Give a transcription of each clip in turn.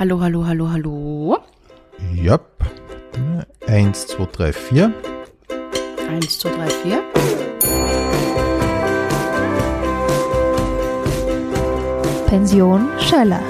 Hallo, hallo, hallo, hallo. Ja. Eins, zwei, drei, vier. Eins, zwei, drei, vier. Pension Schöller.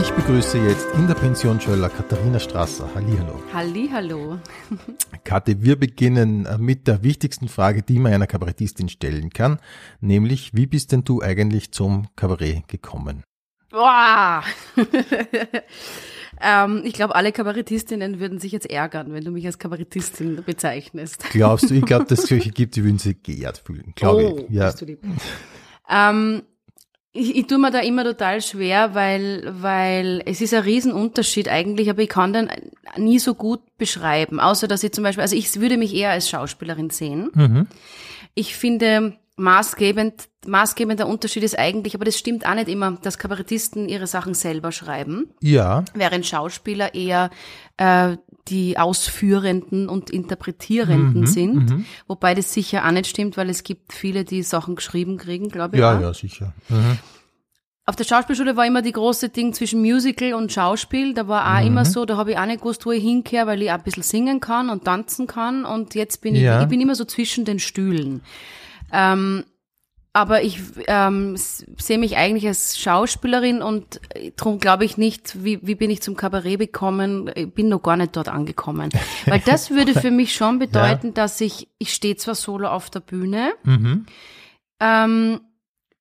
Ich begrüße jetzt in der Pension Schöller Katharina Strasser. Hallihallo. Hallihallo. Kathi, wir beginnen äh, mit der wichtigsten Frage, die man einer Kabarettistin stellen kann, nämlich, wie bist denn du eigentlich zum Kabarett gekommen? Boah. ähm, ich glaube, alle Kabarettistinnen würden sich jetzt ärgern, wenn du mich als Kabarettistin bezeichnest. Glaubst du, ich glaube, dass es solche gibt, die würden sich geehrt fühlen, glaube oh, ich. Ja. bist du lieb. Ähm, ich, ich tue mir da immer total schwer, weil, weil es ist ein Riesenunterschied eigentlich, aber ich kann den nie so gut beschreiben. Außer dass ich zum Beispiel, also ich würde mich eher als Schauspielerin sehen. Mhm. Ich finde maßgebend, maßgebender Unterschied ist eigentlich, aber das stimmt auch nicht immer, dass Kabarettisten ihre Sachen selber schreiben, Ja, während Schauspieler eher äh, die Ausführenden und Interpretierenden Mhm, sind. Wobei das sicher auch nicht stimmt, weil es gibt viele, die Sachen geschrieben kriegen, glaube ich. ja, auch. ja, sicher. Mhm. Auf der Schauspielschule war immer die große Ding zwischen Musical und Schauspiel. Da war auch Mhm. immer so, da habe ich auch nicht gewusst, wo ich hinkehre, weil ich auch ein bisschen singen kann und tanzen kann. Und jetzt bin Ja. ich, ich bin immer so zwischen den Stühlen. Ähm, aber ich ähm, sehe mich eigentlich als Schauspielerin und darum glaube ich nicht, wie, wie bin ich zum Kabarett gekommen, ich bin noch gar nicht dort angekommen. Weil das würde für mich schon bedeuten, dass ich, ich stehe zwar solo auf der Bühne, Mhm. ähm,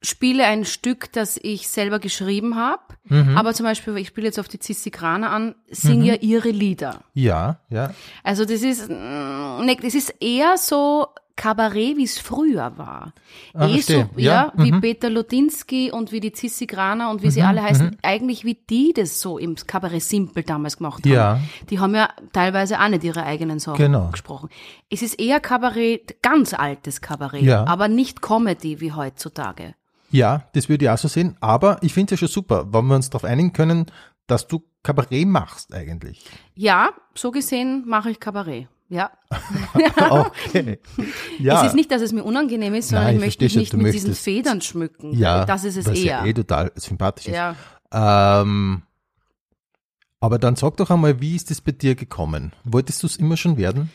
spiele ein Stück, das ich selber geschrieben habe, Mhm. aber zum Beispiel, ich spiele jetzt auf die Zissigraner an, singe ja ihre Lieder. Ja, ja. Also das ist, ne, das ist eher so Kabarett, wie es früher war. Ah, eh so, ja, Ja, wie mhm. Peter Lodinsky und wie die Zissigraner und wie sie alle heißen, eigentlich wie die das so im Kabarett Simpel damals gemacht haben. Ja. Die haben ja teilweise auch nicht ihre eigenen Sachen Genau. gesprochen. Es ist eher Kabarett, ganz altes Kabarett, Ja. aber nicht Comedy wie heutzutage. Ja, das würde ich auch so sehen. Aber ich finde es ja schon super, wenn wir uns darauf einigen können, dass du Kabarett machst eigentlich. Ja, so gesehen mache ich Kabarett. Ja. Okay. Ja. Es ist nicht, dass es mir unangenehm ist, sondern Nein, ich möchte mich nicht mit diesen möchtest- Federn schmücken. ja, Das ist es was eher. ja eh total sympathisch ist. Ja. Ähm, aber dann sag doch einmal, wie ist es bei dir gekommen? Wolltest du es immer schon werden?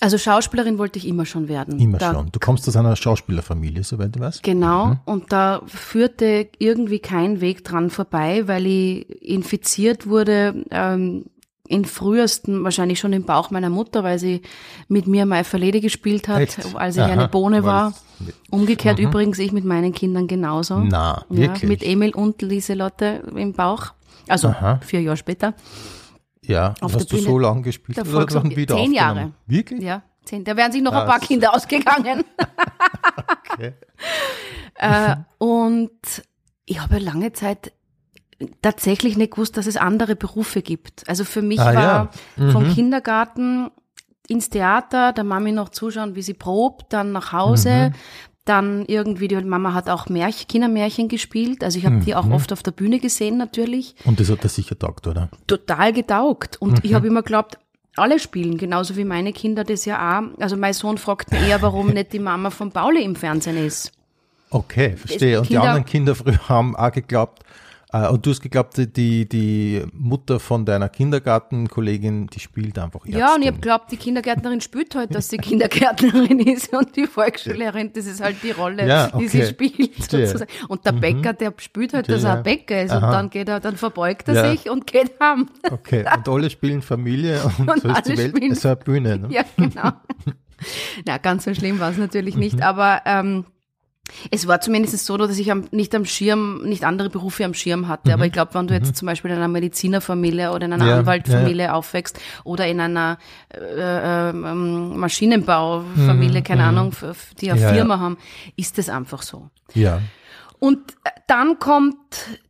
Also Schauspielerin wollte ich immer schon werden. Immer da, schon. Du kommst aus einer Schauspielerfamilie, soweit du weißt. Genau. Mhm. Und da führte irgendwie kein Weg dran vorbei, weil ich infiziert wurde, ähm, in frühesten, wahrscheinlich schon im Bauch meiner Mutter, weil sie mit mir mal Verlede gespielt hat, Echt? als ich Aha. eine Bohne War das- Umgekehrt übrigens ich mit meinen Kindern genauso. Na, ja, wirklich? Mit Emil und Lieselotte im Bauch. Also Aha. vier Jahre später. Ja, Auf hast du Bühne so lange gespielt der oder dann wieder zehn Jahre. Wirklich? Ja, zehn. Da wären sich noch ein paar Das- Kinder ausgegangen. Okay. äh, und ich habe lange Zeit tatsächlich nicht gewusst, dass es andere Berufe gibt. Also für mich Ah, war ja. Mhm. vom Kindergarten ins Theater, der Mami noch zuschauen, wie sie probt, dann nach Mhm. Hause, dann irgendwie, die Mama hat auch Märchen, Kindermärchen gespielt, also ich habe die Mhm. auch oft auf der Bühne gesehen natürlich. Und das hat er sicher taugt, oder? total getaugt. Und ich Mhm. habe immer geglaubt, alle spielen, genauso wie meine Kinder das ja auch. Also mein Sohn fragt mich eher, warum nicht die Mama von Pauli im Fernsehen ist. Okay, verstehe. Und die anderen Kinder früher haben auch geglaubt, und du hast geglaubt, die, die Mutter von deiner Kindergartenkollegin, die spielt einfach Ärztin. Ja, und ich habe geglaubt, die Kindergärtnerin spürt halt, dass sie Kindergärtnerin ist und die Volksschullehrerin, das ist halt die Rolle, Ja, die sie okay. spielt sozusagen. Und der Bäcker, der spürt halt, dass er ein Bäcker ist und Aha. dann geht er, dann verbeugt er Ja. sich und geht heim. Okay, und alle spielen Familie und, Und so ist die Welt spielen- so eine Bühne. Ne? Ja, genau. Na, ganz so schlimm war es natürlich Mhm. nicht, aber ähm, es war zumindest so, dass ich am, nicht am Schirm, nicht andere Berufe am Schirm hatte. Aber ich glaube, wenn du jetzt zum Beispiel in einer Medizinerfamilie oder in einer Mhm. Ja, Anwaltfamilie aufwächst oder in einer äh, ähm, Maschinenbaufamilie, keine Ahnung, f- f- die eine Mhm. Ja, ja. Firma haben, ist das einfach so. Ja. Und äh, dann kommt,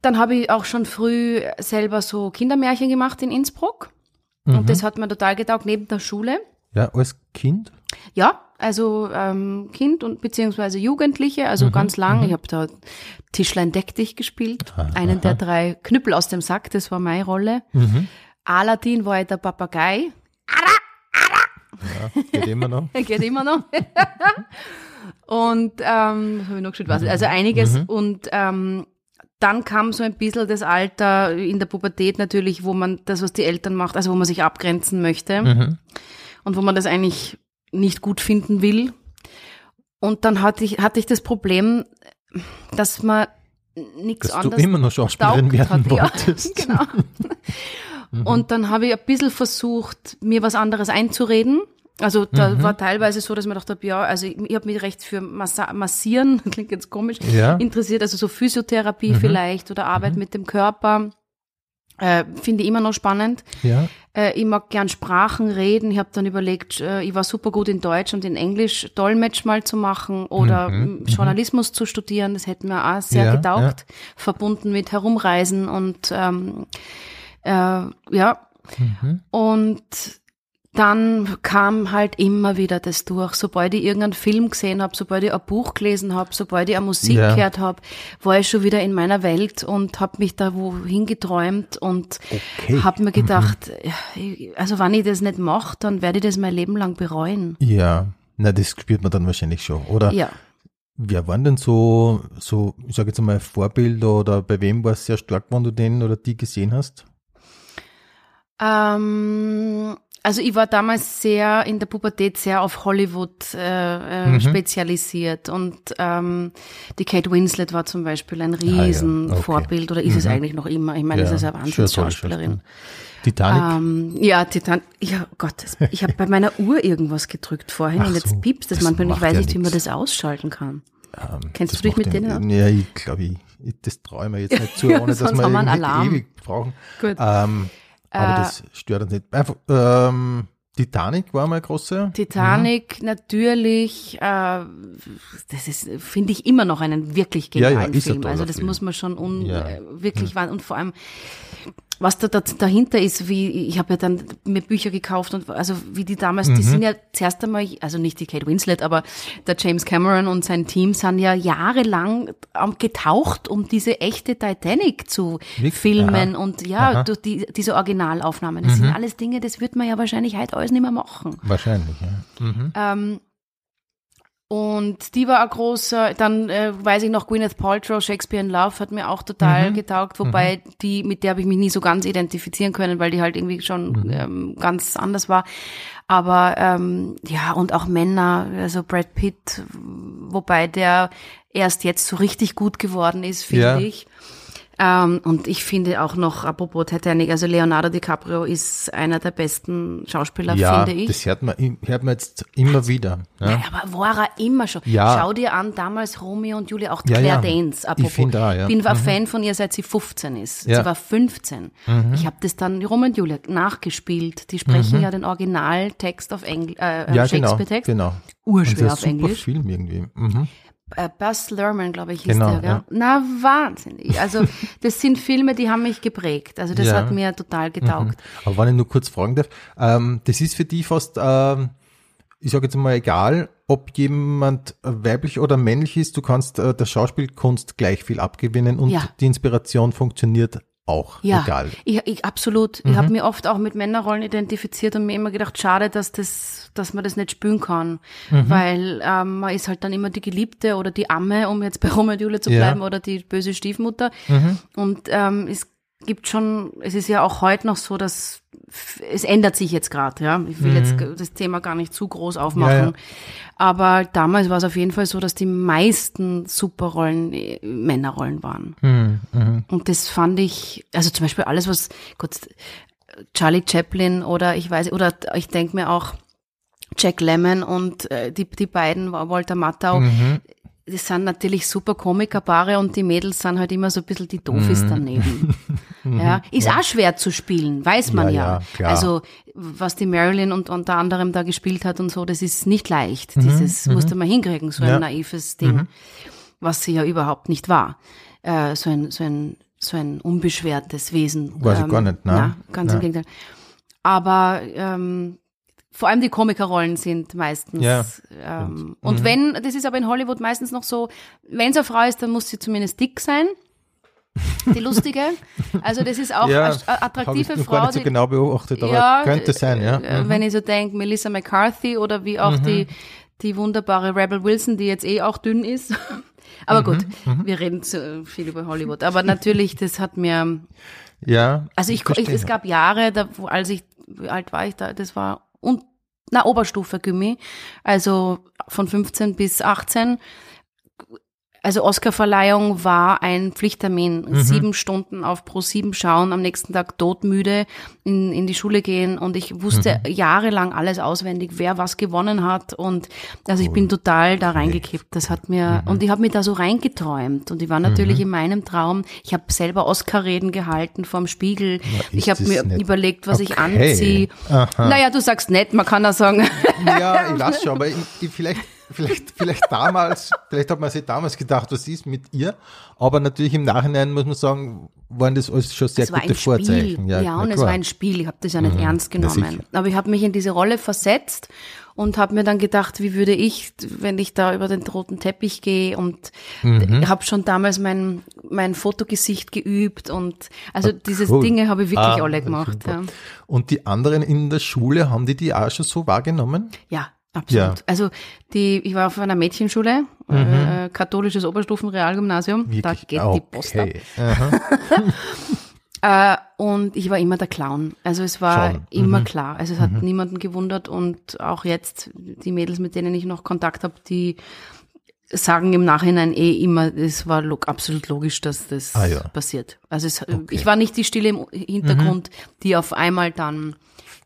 dann habe ich auch schon früh selber so Kindermärchen gemacht in Innsbruck. Mhm. Und das hat mir total getaugt, neben der Schule. Ja, als Kind? Ja, also ähm, Kind und beziehungsweise Jugendliche, also ganz lang. Ich habe da Tischlein deck dich gespielt, einen der drei Knüppel aus dem Sack, das war meine Rolle. Aladdin war ich der Papagei, Ja, geht immer noch. geht immer noch. und ähm, habe ich noch gespielt? Was? Also einiges und ähm, dann kam so ein bisschen das Alter in der Pubertät natürlich, wo man das, was die Eltern macht, also wo man sich abgrenzen möchte Mhm. und wo man das eigentlich nicht gut finden will. Und dann hatte ich, hatte ich das Problem, dass man nichts Dass du anderes immer noch Schauspielerin werden hat. Ja, wolltest. genau. Mhm. Und dann habe ich ein bisschen versucht, mir was anderes einzureden. Also da Mhm. war teilweise so, dass man dachte, ja, also ich, ich habe mich recht für Massa Massieren, klingt jetzt komisch, Ja. Mhm. interessiert, also so Physiotherapie vielleicht oder Arbeit mit dem Körper. Äh, Finde ich immer noch spannend. Ja. Äh, ich mag gern Sprachen reden. Ich habe dann überlegt, äh, ich war super gut in Deutsch und in Englisch Dolmetsch mal zu machen oder Mhm, m, Journalismus zu studieren. Das hätte mir auch sehr Ja, getaugt, verbunden mit Herumreisen und ähm, äh, ja. Mhm. Und dann kam halt immer wieder das durch. Sobald ich irgendeinen Film gesehen habe, sobald ich ein Buch gelesen habe, sobald ich eine Musik Ja. gehört habe, war ich schon wieder in meiner Welt und habe mich da wohin geträumt und Okay. habe mir gedacht, ja, also wenn ich das nicht mache, dann werde ich das mein Leben lang bereuen. Ja. Na, das spürt man dann wahrscheinlich schon, oder? Ja. Wer waren denn so, so, ich sage jetzt einmal Vorbilder oder bei wem war es sehr stark, wenn du den oder die gesehen hast? Ähm, also ich war damals sehr in der Pubertät sehr auf Hollywood äh, äh, Mhm. spezialisiert und ähm, die Kate Winslet war zum Beispiel ein Ah ja, okay. Vorbild oder ist es Mhm. eigentlich noch immer? Ich meine, das ist eine Wahnsinnsschauspielerin. Titanic? Ähm, ja, Titan. Ja, Gott, das, ich habe bei meiner Uhr irgendwas gedrückt vorhin Ach und jetzt so, piepst das das manchmal. Ich weiß ja nicht, wie man das ausschalten kann. Ähm, kennst du dich mit den- denen? Ja, ich glaube, ich, ich, das traue ich mir jetzt nicht zu, Ja, ohne dass wir ewig brauchen. Gut. Ähm, aber Äh, das stört uns nicht. Einfach, ähm, Titanic war mal große. Titanic natürlich, äh, das ist, finde ich, immer noch einen wirklich Ja, ja, genialen ist ein Film. Also das Film. muss man schon un, Ja. äh, wirklich wahr und vor allem was da, da dahinter ist, wie ich habe ja dann mir Bücher gekauft und also wie die damals, Mhm. die sind ja zuerst einmal, also nicht die Kate Winslet, aber der James Cameron und sein Team sind ja jahrelang getaucht, um diese echte Titanic zu Wirklich? filmen Aha. und ja, Aha. Mhm. durch die, diese Originalaufnahmen. Das sind alles Dinge, das wird man ja wahrscheinlich heute alles nicht mehr machen. Wahrscheinlich, ja. Mhm. Ähm, und die war ein großer, dann äh, weiß ich noch, Gwyneth Paltrow, Shakespeare in Love hat mir auch total getaugt, wobei die, mit der habe ich mich nie so ganz identifizieren können, weil die halt irgendwie schon ähm, ganz anders war. Aber ähm, ja, und auch Männer, also Brad Pitt, wobei der erst jetzt so richtig gut geworden ist, finde Ja. ich. Ähm, und ich finde auch noch, apropos Titanic, also Leonardo DiCaprio ist einer der besten Schauspieler, Ja, finde ich. das hört man, hört man jetzt immer wieder. Ja. Ja, aber war er immer schon. Ja. Schau dir an, damals Romeo und Julia, auch Ja, Claire ja. Danes, apropos. Ich finde auch, ja. bin ein Mhm. Fan von ihr, seit sie 15 ist. Ja. Mhm. Sie war 15. Ich habe das dann, Romeo und Julia, nachgespielt. Die sprechen ja den Originaltext auf Engl äh, Mhm. Ja, genau, Shakespeare-Text. genau. Urschwer Und das ist auf ein super Englisch. Film irgendwie. Mhm. Äh, Buzz Lerman, glaube ich, hieß Genau, der, gell? ja. Na, wahnsinnig. Also, das sind Filme, die haben mich geprägt. Also, das Ja. hat mir total getaugt. Aber wenn ich nur kurz fragen darf, ähm, das ist für die fast, ähm, ich sage jetzt mal egal, ob jemand weiblich oder männlich ist, du kannst äh, der Schauspielkunst gleich viel abgewinnen und Ja. die Inspiration funktioniert auch, Ja, egal. Ich, ich, absolut. Ich habe mir oft auch mit Männerrollen identifiziert und mir immer gedacht, schade, dass das, dass man das nicht spüren kann, weil ähm, man ist halt dann immer die Geliebte oder die Amme, um jetzt bei Romeo und Julia zu Ja. bleiben, oder die böse Stiefmutter. Und ähm, es gibt schon, es ist ja auch heute noch so, dass es ändert sich jetzt gerade, ja. Ich will jetzt das Thema gar nicht zu groß aufmachen. Ja, ja. Aber damals war es auf jeden Fall so, dass die meisten Superrollen äh, Männerrollen waren. Mhm, mhm. Und das fand ich, also zum Beispiel alles, was Gott, Charlie Chaplin oder ich weiß, oder ich denke mir auch Jack Lemmon und äh, die, die beiden, Walter Matthau, Mhm. Das sind natürlich super Komikerpaare und die Mädels sind halt immer so ein bisschen die Doofis Mhm. daneben. ja, ist auch schwer zu spielen, weiß man Ja, ja. ja. Also was die Marilyn und unter anderem da gespielt hat und so, das ist nicht leicht. Mhm, Dieses musste man hinkriegen, so ein Ja. naives Ding, was sie ja überhaupt nicht war. Äh, so ein, so ein, so ein unbeschwertes Wesen. Ähm, Weiß ich gar nicht, ne? Na, ganz im. Gegenteil. Aber ähm, vor allem die Komikerrollen sind meistens. Ja, ähm, und wenn, das ist aber in Hollywood meistens noch so, wenn es eine Frau ist, dann muss sie zumindest dick sein. Die lustige. Also das ist auch Ja, eine ich attraktive noch Frau. gar nicht so die- genau beobachtet, aber könnte sein, ja. äh, Mhm. Wenn ich so denke, Melissa McCarthy oder wie auch die, die wunderbare Rebel Wilson, die jetzt eh auch dünn ist. Aber gut, wir reden zu viel über Hollywood. Aber natürlich, das hat mir, Ja. also ich, ich es gab Jahre, da, wo, als ich, wie alt war ich da, das war, und, na, Oberstufe Gummi, also von 15 bis 18. Also Oscarverleihung war ein Pflichttermin. Mhm. Sieben Stunden auf Pro 7 schauen, am nächsten Tag todmüde in, in die Schule gehen und ich wusste Mhm. jahrelang alles auswendig, wer was gewonnen hat und also ich bin total da reingekippt. Das hat mir Mhm. und ich habe mir da so reingeträumt und ich war natürlich in meinem Traum. Ich habe selber Oscar-Reden gehalten vorm Spiegel. ist ich habe mir nett. überlegt, was ich Okay. anziehe. Naja, du sagst nett, man kann auch sagen. Ja, ich weiß schon, aber ich, ich vielleicht, vielleicht, vielleicht damals, vielleicht hat man sich damals gedacht, was ist mit ihr? Aber natürlich im Nachhinein muss man sagen, waren das alles schon sehr es gute. Vorzeichen. Ja, na und es. Mhm. war ein Spiel. Ich habe das ja nicht ernst Na, sicher. genommen. Aber ich habe mich in diese Rolle versetzt und habe mir dann gedacht, wie würde ich, wenn ich da über den roten Teppich gehe und Mhm. habe schon damals mein mein Fotogesicht geübt und also diese Ah, cool. Dinge habe ich wirklich Ah, alle gemacht. Ja. Und die anderen in der Schule, haben die die auch schon so wahrgenommen? ja, absolut. Ja. Also die, ich war auf einer Mädchenschule, äh, katholisches Oberstufenrealgymnasium. Da geht Ah, die Post ab. okay. Äh, und ich war immer der Clown. Also es war Schon. immer klar. Also es hat niemanden gewundert und auch jetzt die Mädels, mit denen ich noch Kontakt habe, die sagen im Nachhinein eh immer, es war log absolut logisch, dass das Ah, ja. passiert. Also es, ich war nicht die Stille im Hintergrund, die auf einmal dann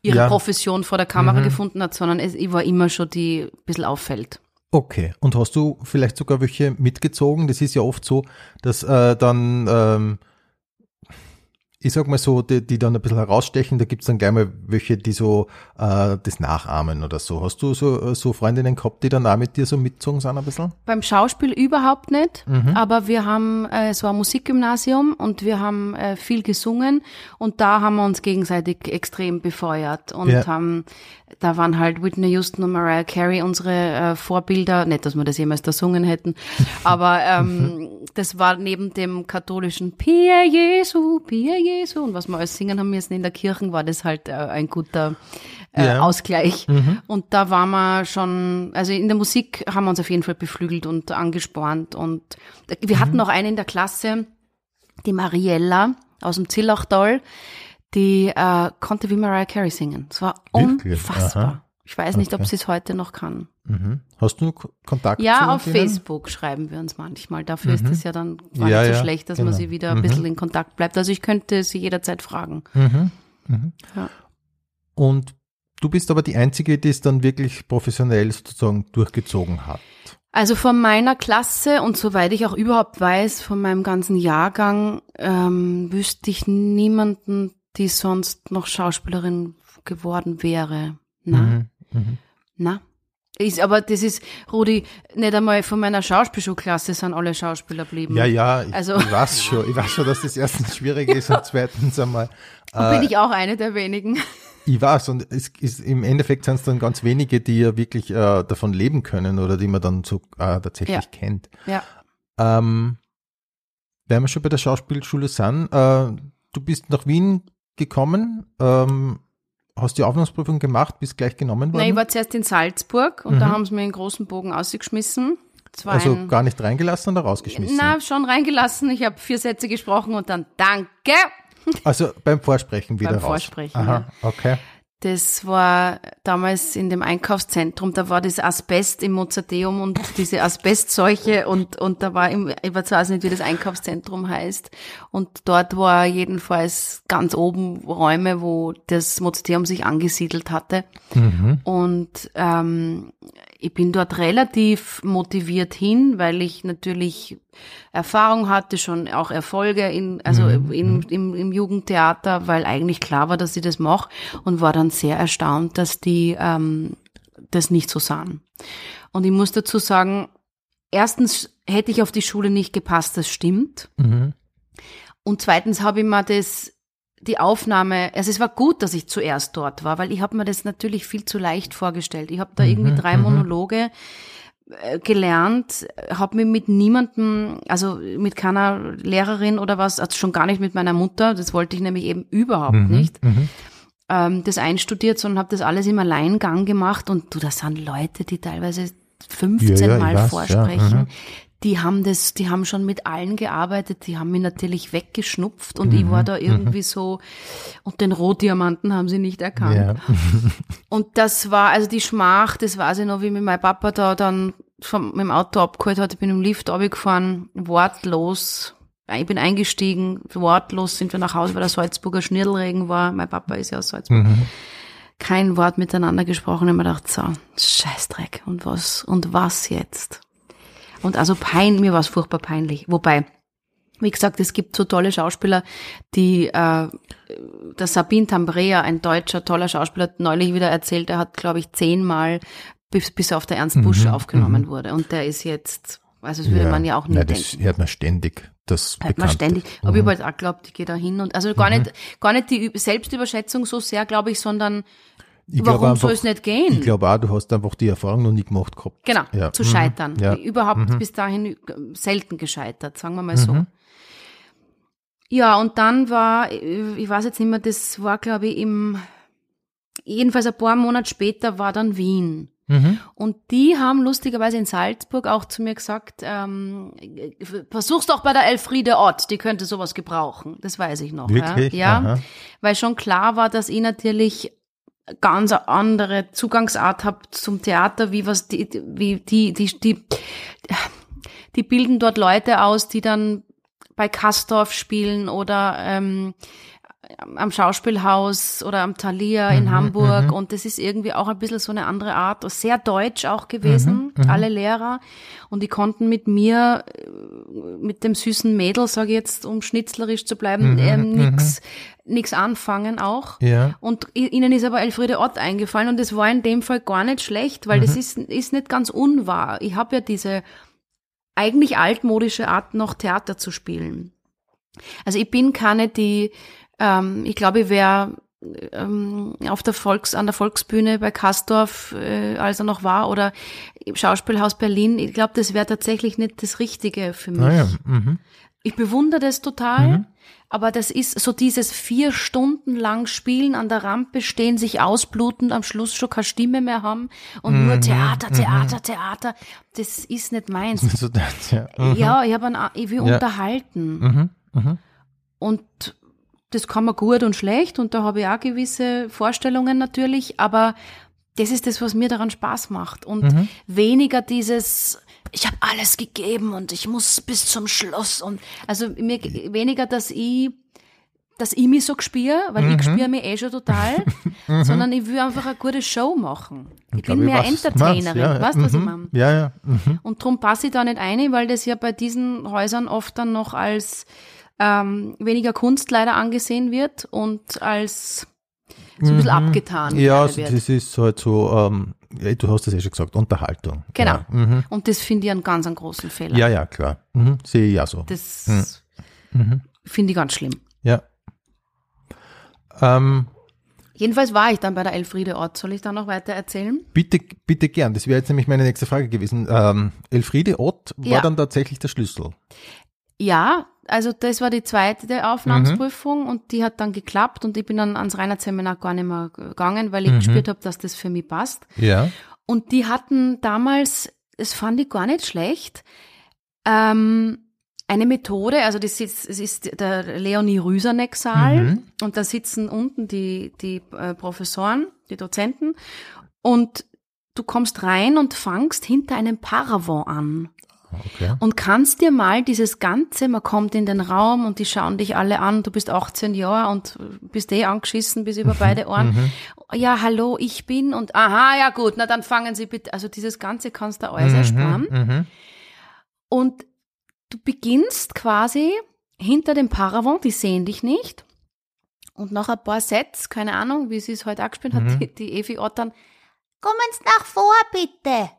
ihre Ja. Profession vor der Kamera gefunden hat, sondern es, war immer schon die ein bisschen auffällt. Okay. Und hast du vielleicht sogar welche mitgezogen? Das ist ja oft so, dass äh, dann, ähm, ich sag mal so, die, die dann ein bisschen herausstechen, da gibt's dann gleich mal welche, die so äh, das nachahmen oder so. Hast du so, so Freundinnen gehabt, die dann auch mit dir so mitgezogen sind ein bisschen? Beim Schauspiel überhaupt nicht, Mhm. aber wir haben, äh, es war ein Musikgymnasium und wir haben äh, viel gesungen und da haben wir uns gegenseitig extrem befeuert und Ja. haben, da waren halt Whitney Houston und Mariah Carey unsere äh, Vorbilder, nicht, dass wir das jemals da sungen hätten, aber ähm, das war neben dem katholischen Pia Jesu, Pia Jesu. Und was wir alles singen haben müssen in der Kirche, war das halt äh, ein guter äh, Ja. Ausgleich. Und da waren wir schon, also in der Musik haben wir uns auf jeden Fall beflügelt und angespornt. Und wir hatten noch eine in der Klasse, die Mariella aus dem Zillachtal, die äh, konnte wie Mariah Carey singen. Es war Wirklich? unfassbar. Aha. Ich weiß nicht, ob Okay. sie es heute noch kann. Mhm. Hast du Kontakt Ja, auf denen? Facebook schreiben wir uns manchmal. Dafür ist es ja dann gar Ja, nicht so ja, schlecht, dass genau. man sie wieder ein bisschen in Kontakt bleibt. Also ich könnte sie jederzeit fragen. Mhm. Mhm. Ja. Und du bist aber die Einzige, die es dann wirklich professionell sozusagen durchgezogen hat. Also von meiner Klasse und soweit ich auch überhaupt weiß, von meinem ganzen Jahrgang, ähm, wüsste ich niemanden, die sonst noch Schauspielerin geworden wäre. Na, Mhm. Mhm. na. Ist, aber das ist, Rudi, nicht einmal von meiner Schauspielschulklasse sind alle Schauspieler geblieben. Ja, ja, ich, Also- ich weiß schon. Ich weiß schon, dass das erstens schwierig ist und zweitens einmal. Und bin ich auch eine der wenigen. Ich weiß, und es ist im Endeffekt sind es dann ganz wenige, die ja wirklich äh, davon leben können oder die man dann so äh, tatsächlich Ja. kennt. Ja. Ähm, wenn wir schon bei der Schauspielschule sind, äh, du bist nach Wien gekommen, ähm, hast die Aufnahmeprüfung gemacht, bist gleich genommen worden. Nein, ich war zuerst in Salzburg und da haben sie mir einen großen Bogen ausgeschmissen. Mhm. also ein, gar nicht reingelassen oder rausgeschmissen? na, schon reingelassen. Ich habe vier Sätze gesprochen und dann Danke. Also beim Vorsprechen wieder Beim raus. Vorsprechen, Aha, okay. Das war damals in dem Einkaufszentrum, da war das Asbest im Mozarteum und diese Asbestseuche und, und da war, im, ich weiß nicht, wie das Einkaufszentrum heißt. Und dort war jedenfalls ganz oben Räume, wo das Mozarteum sich angesiedelt hatte. Und ähm, ich bin dort relativ motiviert hin, weil ich natürlich Erfahrung hatte, schon auch Erfolge in, also in, im, im Jugendtheater, weil eigentlich klar war, dass ich das mache und war dann sehr erstaunt, dass die ähm, das nicht so sahen. Und ich muss dazu sagen, erstens hätte ich auf die Schule nicht gepasst, das stimmt. Mhm. Und zweitens habe ich mir das, die Aufnahme, also es war gut, dass ich zuerst dort war, weil ich habe mir das natürlich viel zu leicht vorgestellt. Ich habe da irgendwie drei Monologe äh, gelernt, habe mich mit niemandem, also mit keiner Lehrerin oder was, also schon gar nicht mit meiner Mutter, das wollte ich nämlich eben überhaupt nicht, ähm, das einstudiert, sondern habe das alles im Alleingang gemacht und du, das sind Leute, die teilweise 15 Ja, ja, Mal weiß, ja, vorsprechen. mhm. Die haben das, die haben schon mit allen gearbeitet, die haben mich natürlich weggeschnupft und ich war da irgendwie so, und den Rotdiamanten haben sie nicht erkannt. Ja. Und das war, also die Schmach, das weiß ich noch, wie mir mein Papa da dann vom, mit dem Auto abgeholt hat. Ich bin im Lift runtergefahren, wortlos. Ich bin eingestiegen, wortlos sind wir nach Hause, weil der Salzburger Schnirdelregen war. Mein Papa ist ja aus Salzburg. Kein Wort miteinander gesprochen. Ich mir gedacht, so, Scheißdreck. Und was, und was jetzt? Und also pein, mir war es furchtbar peinlich. Wobei, wie gesagt, es gibt so tolle Schauspieler, die, äh, der Sabine Tambrea, ein deutscher toller Schauspieler, hat neulich wieder erzählt, er hat, glaube ich, zehnmal, bis, bis er auf der Ernst Busch aufgenommen wurde. Und der ist jetzt, also das würde man ja auch nie Nein, denken. das hört man ständig. Das Hört man ständig. Aber ich habe halt auch geglaubt, ich gehe da hin und also gar nicht, gar nicht die Selbstüberschätzung so sehr, glaube ich, sondern Ich warum glaube soll einfach- es nicht gehen? Ich glaube auch, du hast einfach die Erfahrung noch nie gemacht gehabt. Genau, Ja. zu Mhm. scheitern. Ja. Überhaupt bis dahin selten gescheitert, sagen wir mal so. Ja, und dann war, ich weiß jetzt nicht mehr, das war glaube ich im, jedenfalls ein paar Monate später war dann Wien. Mhm. Und die haben lustigerweise in Salzburg auch zu mir gesagt, ähm, versuch's doch bei der Elfriede Ott, die könnte sowas gebrauchen. Das weiß ich noch. Wirklich? Ja, ja weil schon klar war, dass ich natürlich ganz andere Zugangsart habe zum Theater, wie was die, wie die, die, die, die bilden dort Leute aus, die dann bei Kastorf spielen oder ähm, am Schauspielhaus oder am Thalia in Hamburg und das ist irgendwie auch ein bisschen so eine andere Art, sehr deutsch auch gewesen, alle Lehrer und die konnten mit mir, äh, mit dem süßen Mädel, sage ich jetzt, um schnitzlerisch zu bleiben, ähm, nix, nix anfangen auch. Ja. Und ihnen ist aber Elfriede Ott eingefallen und das war in dem Fall gar nicht schlecht, weil das ist, ist nicht ganz unwahr. Ich habe ja diese eigentlich altmodische Art, noch Theater zu spielen. Also ich bin keine, die, ähm, ich glaube, ich wäre ähm, auf der Volks, an der Volksbühne bei Kastorf, äh, als er noch war, oder im Schauspielhaus Berlin. Ich glaube, das wäre tatsächlich nicht das Richtige für mich. Naja, mhm. Ich bewundere das total, aber das ist so dieses vier Stunden lang Spielen an der Rampe stehen, sich ausbluten, am Schluss schon keine Stimme mehr haben und nur Theater, Theater, Theater. Das ist nicht meins. so das, ja. Mhm. Ja, ich habe ein, ich will Ja. unterhalten. Mhm. Mhm. Und das kann man gut und schlecht und da habe ich auch gewisse Vorstellungen natürlich, aber das ist das, was mir daran Spaß macht und Mhm. weniger dieses ich habe alles gegeben und ich muss bis zum Schluss und also mir weniger, dass ich dass ich mich so spüre, weil Mhm. ich spüre mich eh schon total, sondern ich will einfach eine gute Show machen. Ich, glaub, bin mehr weiß, was du Entertainerin, meinst, ja, weißt du, was ich mhm. meine? Ja, ja. Mhm. Und drum passe ich da nicht ein, weil das ja bei diesen Häusern oft dann noch als ähm, weniger Kunst leider angesehen wird und als so ein bisschen abgetan Mhm. Ja, gerade also das ist halt so, ähm, ja, du hast es ja schon gesagt, Unterhaltung. Genau. Ja, mhm. Und das finde ich einen ganz einen großen Fehler. ja, ja klar. Mhm. Sehe ich ja so. Das Mhm. finde ich ganz schlimm. Ja. Ähm, Jedenfalls war ich dann bei der Elfriede Ort. Soll ich da noch weiter erzählen? bitte, bitte gern. Das wäre jetzt nämlich meine nächste Frage gewesen. Ähm, Elfriede Ott war Ja. dann tatsächlich der Schlüssel. Ja, also das war die zweite Aufnahmsprüfung und die hat dann geklappt und ich bin dann ans Reinhardt-Seminar gar nicht mehr gegangen, weil ich gespürt habe, dass das für mich passt. Ja. Und die hatten damals, das fand ich gar nicht schlecht, ähm, eine Methode, also das ist, es ist der Leonie Rüserneck-Saal und da sitzen unten die, die äh, Professoren, die Dozenten und du kommst rein und fangst hinter einem Paravent an Okay. und kannst dir mal dieses Ganze, man kommt in den Raum und die schauen dich alle an, du bist 18 Jahre und bist eh angeschissen bis über beide Ohren. Ja, hallo, ich bin und aha, ja gut, na dann fangen Sie bitte, also dieses Ganze kannst du alles ersparen. Mhm. Und du beginnst quasi hinter dem Paravent, die sehen dich nicht. Und nach ein paar Sets, keine Ahnung, wie sie es heute auch gespielt hat, die, die Evi Ott dann, kommen Sie nach vor, bitte,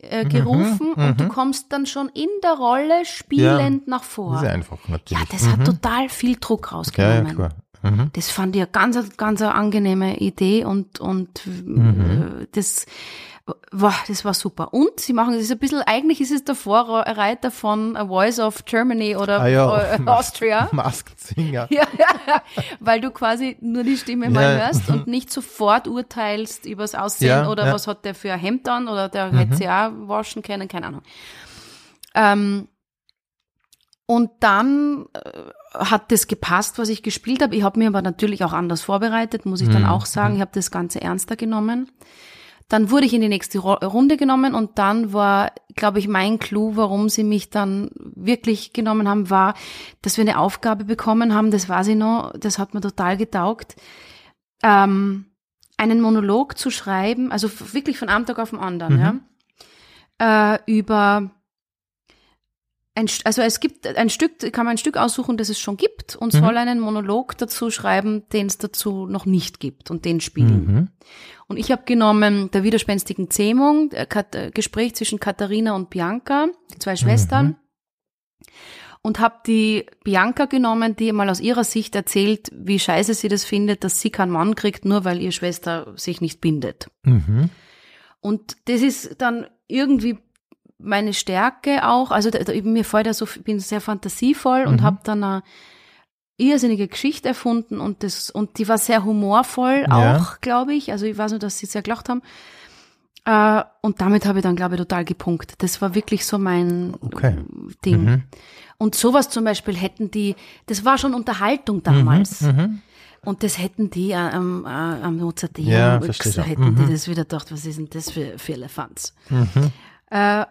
äh, gerufen und du kommst dann schon in der Rolle spielend nach vor. Sehr einfach Ja, natürlich. das hat total viel Druck ja, ja, rausgenommen. klar. Mhm. Das fand ich eine ganz, ganz eine angenehme Idee und, und Mhm. äh, das, wow, das war super. Und sie machen, das ist ein bisschen, eigentlich ist es der Vorreiter von A Voice of Germany oder Ah ja. äh, Austria. Masked Singer. Ja, weil du quasi nur die Stimme mal Ja. hörst und nicht sofort urteilst übers Aussehen Ja, oder. Mhm. was hat der für ein Hemd an oder der hätte sie auch waschen können, keine Ahnung. Ähm, und dann äh, hat das gepasst, was ich gespielt habe. Ich habe mir aber natürlich auch anders vorbereitet, muss ich dann Mhm. auch sagen. Ich habe das Ganze ernster genommen. Dann wurde ich in die nächste Runde genommen und dann war, glaube ich, mein Clou, warum sie mich dann wirklich genommen haben, war, dass wir eine Aufgabe bekommen haben, das weiß ich noch, das hat mir total getaugt, ähm, einen Monolog zu schreiben, also wirklich von einem Tag auf den anderen, Mhm. ja, äh, über ein, also es gibt ein Stück, kann man ein Stück aussuchen, das es schon gibt und Mhm. soll einen Monolog dazu schreiben, den es dazu noch nicht gibt und den spielen. Mhm. Und ich habe genommen der widerspenstigen Zähmung, der Kat äh, Gespräch zwischen Katharina und Bianca, die zwei Schwestern, und habe die Bianca genommen, die mal aus ihrer Sicht erzählt, wie scheiße sie das findet, dass sie keinen Mann kriegt, nur weil ihre Schwester sich nicht bindet. Mhm. Und das ist dann irgendwie meine Stärke auch. Also da, da, mir fällt da so, ich bin sehr fantasievoll und Mhm. habe dann eine irrsinnige Geschichte erfunden und das und die war sehr humorvoll Ja. auch, glaube ich. Also ich weiß nur, dass sie sehr gelacht haben. Äh, und damit habe ich dann, glaube ich, total gepunktet. Das war wirklich so mein Okay. Ding. Mhm. Und sowas zum Beispiel hätten die, das war schon Unterhaltung damals. Mhm. Und das hätten die äh, am, äh, am Mozarteum, Ja, hätten die Mhm. das wieder gedacht, was ist denn das für, für Elefants? Mhm. Äh,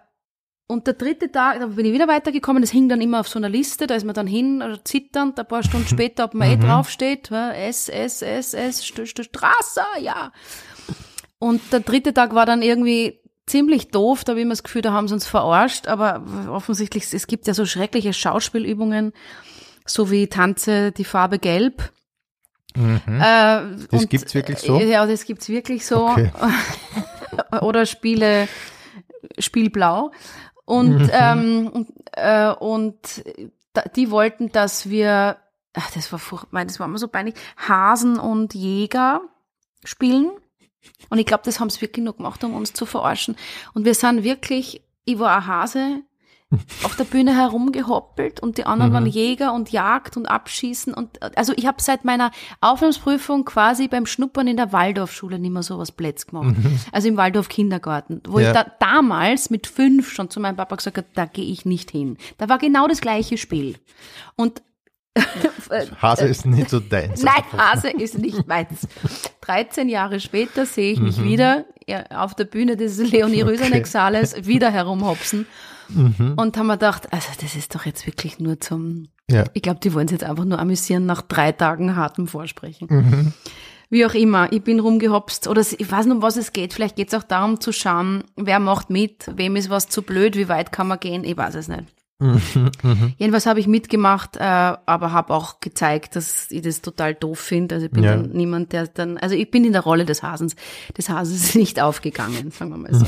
und der dritte Tag, da bin ich wieder weitergekommen, das hing dann immer auf so einer Liste, da ist man dann hin, also zitternd, ein paar Stunden später, ob man eh draufsteht, ja, S, S, S, S, St St Straße, ja. Und der dritte Tag war dann irgendwie ziemlich doof, da habe ich immer das Gefühl, da haben sie uns verarscht, aber offensichtlich, es gibt ja so schreckliche Schauspielübungen, so wie Tanze die Farbe Gelb. Mhm. Äh, Das und- gibt's wirklich so? Ja, das gibt's wirklich so. Okay. Oder Spiele, Spiel blau. Und, Mhm. ähm, und, äh, und die wollten, dass wir, ach, das war furchtbar, das war immer so peinlich, Hasen und Jäger spielen. Und ich glaube, das haben sie wirklich nur gemacht, um uns zu verarschen. Und wir sind wirklich, ich war ein Hase, auf der Bühne herumgehoppelt und die anderen Mhm. waren Jäger und Jagd und Abschießen und also ich habe seit meiner Aufnahmsprüfung quasi beim Schnuppern in der Waldorfschule nicht mehr so was Plätz gemacht. Also im Waldorf Kindergarten, wo Mhm. Ja. ich da, damals mit fünf schon zu meinem Papa gesagt habe, da gehe ich nicht hin. Da war genau das gleiche Spiel. Und Hase ist nicht so deins. Nein, Hase ist nicht meins. 13 Jahre später sehe ich mich Mhm. wieder auf der Bühne des Leonie Röseneck Saales wieder herumhopsen Mhm. und haben mir gedacht, also das ist doch jetzt wirklich nur zum, Ja. ich glaube, die wollen sich jetzt einfach nur amüsieren nach drei Tagen hartem Vorsprechen. Mhm. Wie auch immer, ich bin rumgehopst oder es- ich weiß nicht, um was es geht. Vielleicht geht es auch darum zu schauen, wer macht mit, wem ist was zu blöd, wie weit kann man gehen, ich weiß es nicht. Mhm. Jedenfalls habe ich mitgemacht, äh, aber habe auch gezeigt, dass ich das total doof finde. Also ich bin Ja. dann niemand, der dann, also ich bin in der Rolle des Hasens. Des Hasens ist nicht aufgegangen, sagen wir mal so.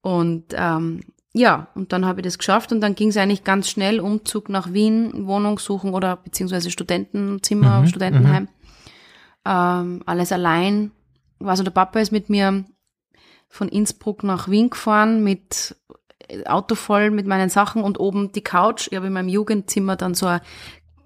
und ähm, ja, und dann habe ich das geschafft und dann ging es eigentlich ganz schnell, Umzug nach Wien, Wohnung suchen oder beziehungsweise Studentenzimmer, Mhm, Studentenheim. Ähm, alles allein. Also der Papa ist mit mir von Innsbruck nach Wien gefahren mit Auto voll mit meinen Sachen und oben die Couch. Ich habe in meinem Jugendzimmer dann so eine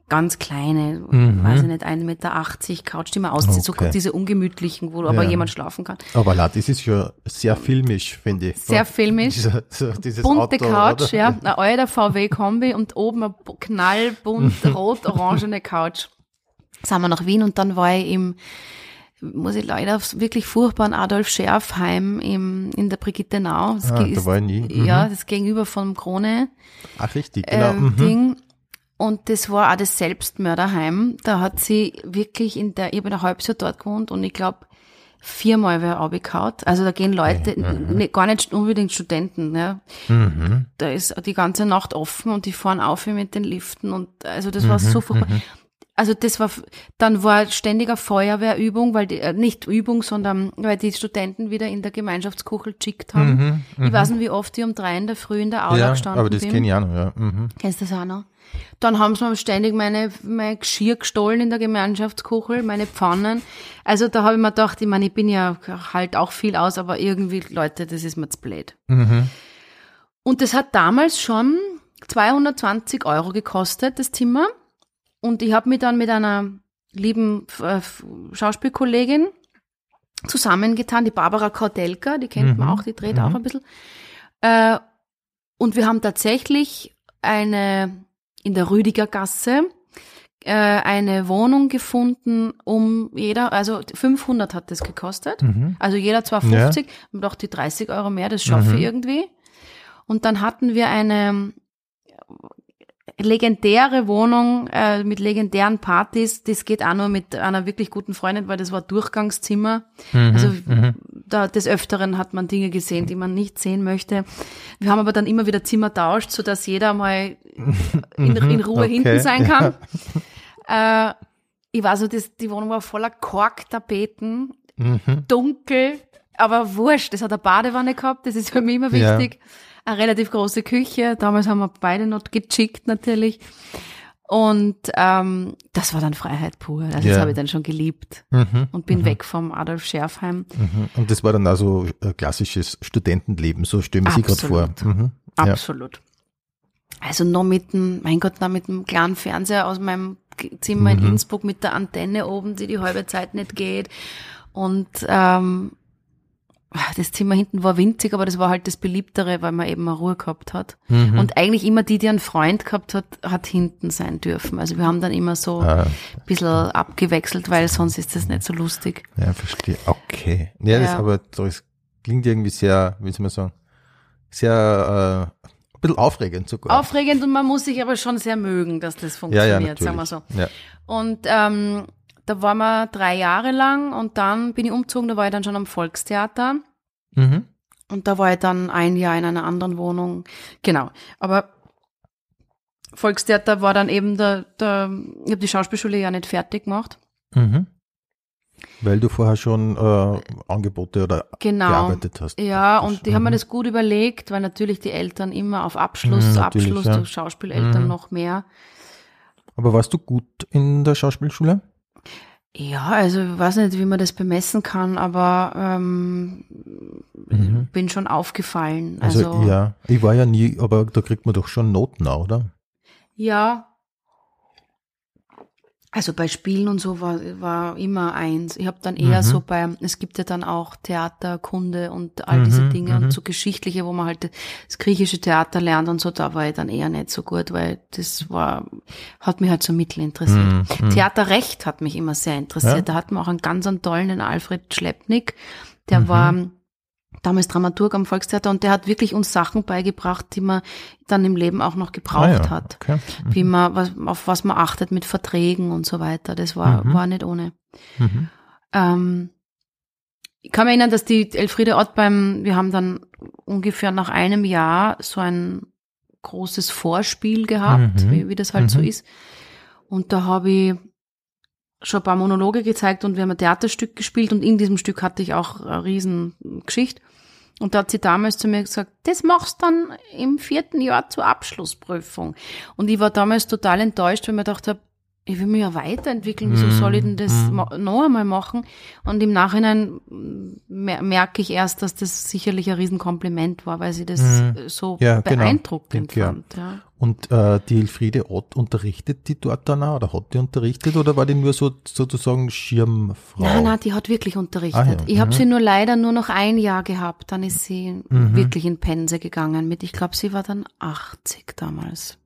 ganz kleine, Mhm. weiß ich nicht, 1,80 Meter Couch, die man auszieht, Okay. so diese ungemütlichen, wo aber Ja. jemand schlafen kann. Aber la, das ist ja sehr filmisch, finde ich. Sehr filmisch. Dieser, so, dieses Bunte Auto, Couch, oder? ja, ein alter VW-Kombi und oben eine bu- knallbunt rot-orangene Couch. Sind wir nach Wien und dann war ich im, muss ich leider aufs wirklich furchtbaren Adolf Scherfheim im, in der Brigittenau. Das Ah, ge- da war ich nie. Mhm. Ja, das gegenüber vom Krone. Ach, richtig, genau. äh, mhm. Ding. Und das war auch das Selbstmörderheim. Da hat sie wirklich in der, ich habe ein halbes Jahr dort gewohnt und ich glaube, viermal wer abgekaut. Also da gehen Leute, ne, gar nicht unbedingt Studenten, ja. Mhm. Da ist die ganze Nacht offen und die fahren auf mit den Liften und also das war Mhm, so furchtbar. Also das war, dann war ständiger Feuerwehrübung, weil die, äh, nicht Übung, sondern weil die Studenten wieder in der Gemeinschaftskuchel geschickt haben. Ich weiß nicht, wie oft ich um drei in der Früh in der Aula Mhm, Ja, gestanden aber das bin. kenne ich auch noch, ja. Mhm. Kennst du das auch noch? Dann haben sie mir ständig meine, mein Geschirr gestohlen in der Gemeinschaftskuchel, meine Pfannen. Also da habe ich mir gedacht, ich meine, ich bin ja halt auch viel aus, aber irgendwie, Leute, das ist mir zu blöd. Mhm. Und das hat damals schon 220 Euro gekostet, das Zimmer. Und ich habe mich dann mit einer lieben äh, Schauspielkollegin zusammengetan, die Barbara Kaudelka, die kennt man Mhm. auch, die dreht Mhm. auch ein bisschen. Äh, und wir haben tatsächlich eine in der Rüdiger Gasse äh, eine Wohnung gefunden, um jeder, also 500 hat das gekostet, Mhm. also jeder 250 und doch die 30 Euro mehr, das schaffe Mhm. ich irgendwie. Und dann hatten wir eine legendäre Wohnung äh, mit legendären Partys. Das geht auch nur mit einer wirklich guten Freundin, weil das war Durchgangszimmer. Mhm. Also Mhm. da, des Öfteren hat man Dinge gesehen, die man nicht sehen möchte. Wir haben aber dann immer wieder Zimmer tauscht, so dass jeder mal in, in Ruhe Okay, hinten sein kann. Äh, ich weiß so, das, die Wohnung war voller Korktapeten, Mhm. dunkel, aber wurscht. Das hat eine Badewanne gehabt, das ist für mich immer Ja. Eine relativ große Küche. Damals haben wir beide noch gechickt natürlich. Und ähm, das war dann Freiheit pur. Also Ja. das habe ich dann schon geliebt Mhm. und bin weg vom Adolf Scherfheim. Mhm. Und das war dann also klassisches Studentenleben, so stellen wir sich gerade vor. Absolut. Mhm. Ja. Absolut. Also noch mit dem, mein Gott, noch mit dem kleinen Fernseher aus meinem Zimmer in Mhm. Innsbruck mit der Antenne oben, die die halbe Zeit nicht geht. Und ähm, das Zimmer hinten war winzig, aber das war halt das beliebtere, weil man eben eine Ruhe gehabt hat. Mhm. Und eigentlich immer die, die einen Freund gehabt hat, hat hinten sein dürfen. Also wir haben dann immer so Ah, ein bisschen abgewechselt, weil sonst ist das nicht so lustig. ja, verstehe. Okay. Ja, das Ja. aber das klingt irgendwie sehr, wie soll man sagen, sehr äh, ein bisschen aufregend sogar. Aufregend und man muss sich aber schon sehr mögen, dass das ja, funktioniert, ja, natürlich. sagen wir so. Ja. Und ähm, da waren wir drei Jahre lang und dann bin ich umgezogen, da war ich dann schon am Volkstheater Mhm. und da war ich dann ein Jahr in einer anderen Wohnung. Genau. Aber Volkstheater war dann eben der, der ich habe die Schauspielschule ja nicht fertig gemacht. Mhm. Weil du vorher schon äh, Angebote oder Genau. gearbeitet hast. Ja, und die haben mir Mhm. das gut überlegt, weil natürlich die Eltern immer auf Abschluss, Mhm, Abschluss, ja. Schauspieleltern Mhm. noch mehr. Aber warst du gut in der Schauspielschule? Ja, also ich weiß nicht, wie man das bemessen kann, aber ähm, Mhm. bin schon aufgefallen. Also, Also, ja, ich war ja nie, aber da kriegt man doch schon Noten, auch, oder? ja. Also bei Spielen und so war, war immer eins. Ich habe dann eher Mhm. so bei, es gibt ja dann auch Theater, Kunde und all diese Mhm, Dinge mhm. und so geschichtliche, wo man halt das griechische Theater lernt und so, da war ich dann eher nicht so gut, weil das war, hat mich halt so mittel interessiert. Mhm, mhm. Theaterrecht hat mich immer sehr interessiert. Ja? Da hatten wir auch einen ganz einen tollen, Alfred Schleppnick. Der Mhm. war damals Dramaturg am Volkstheater und der hat wirklich uns Sachen beigebracht, die man dann im Leben auch noch gebraucht Ah, ja, hat. Okay. Wie man, was, auf was man achtet mit Verträgen und so weiter. Das war, Mhm. war nicht ohne. Mhm. Ähm, ich kann mich erinnern, dass die Elfriede Ott beim, wir haben dann ungefähr nach einem Jahr so ein großes Vorspiel gehabt, Mhm. wie, wie das halt so Mhm. ist. Und da habe ich schon ein paar Monologe gezeigt und wir haben ein Theaterstück gespielt und in diesem Stück hatte ich auch eine riesen Geschichte. Und da hat sie damals zu mir gesagt, das machst dann im vierten Jahr zur Abschlussprüfung. Und ich war damals total enttäuscht, weil ich mir gedacht habe, ich will mich ja weiterentwickeln, wieso soll ich denn das ma- noch einmal machen? Und im Nachhinein mm, mer merke ich erst, dass das sicherlich ein Riesenkompliment war, weil sie das äh, so Ja, genau. beeindruckend Ja. fand. Ja. Und äh, die Elfriede Ott unterrichtet die dort dann auch, oder hat die unterrichtet oder war die nur so sozusagen Schirmfrau? Nein, nein, die hat wirklich unterrichtet. Ah, ja. Ich habe Mhm. sie nur leider nur noch ein Jahr gehabt. Dann ist sie Mhm. wirklich in Pense gegangen mit, ich glaube, sie war dann 80 damals.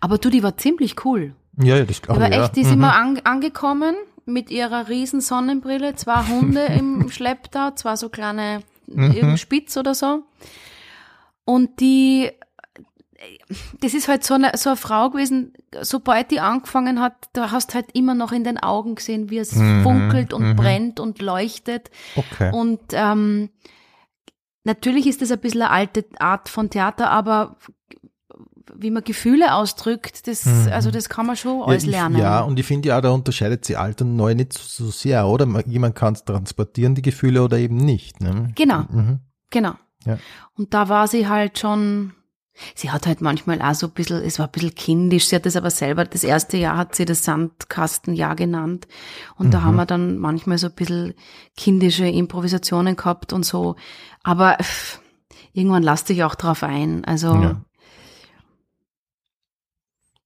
Aber du, die war ziemlich cool. Ja, ja, das Die glaube ich. ja. echt, die ist Mhm. immer an, angekommen mit ihrer riesen Sonnenbrille, zwei Hunde im Schlepptau, zwei so kleine Mhm. Spitz oder so. Und die, das ist halt so eine, so eine Frau gewesen, sobald die angefangen hat, da hast halt immer noch in den Augen gesehen, wie es Mhm, funkelt und mhm. brennt und leuchtet. Okay. Und ähm, natürlich ist das ein bisschen eine alte Art von Theater, aber wie man Gefühle ausdrückt, das, Mhm. also das kann man schon alles ja, ich, lernen. Ja, und ich finde ja, da unterscheidet sich alt und neu nicht so, so sehr, oder? Man- Jemand kann es transportieren, die Gefühle, oder eben nicht. Ne? Genau. Mhm. Genau. Ja. Und da war sie halt schon, sie hat halt manchmal auch so ein bisschen, es war ein bisschen kindisch, sie hat das aber selber, das erste Jahr hat sie das Sandkastenjahr genannt. Und da Mhm. haben wir dann manchmal so ein bisschen kindische Improvisationen gehabt und so. Aber irgendwann lass dich auch drauf ein. Also, Ja.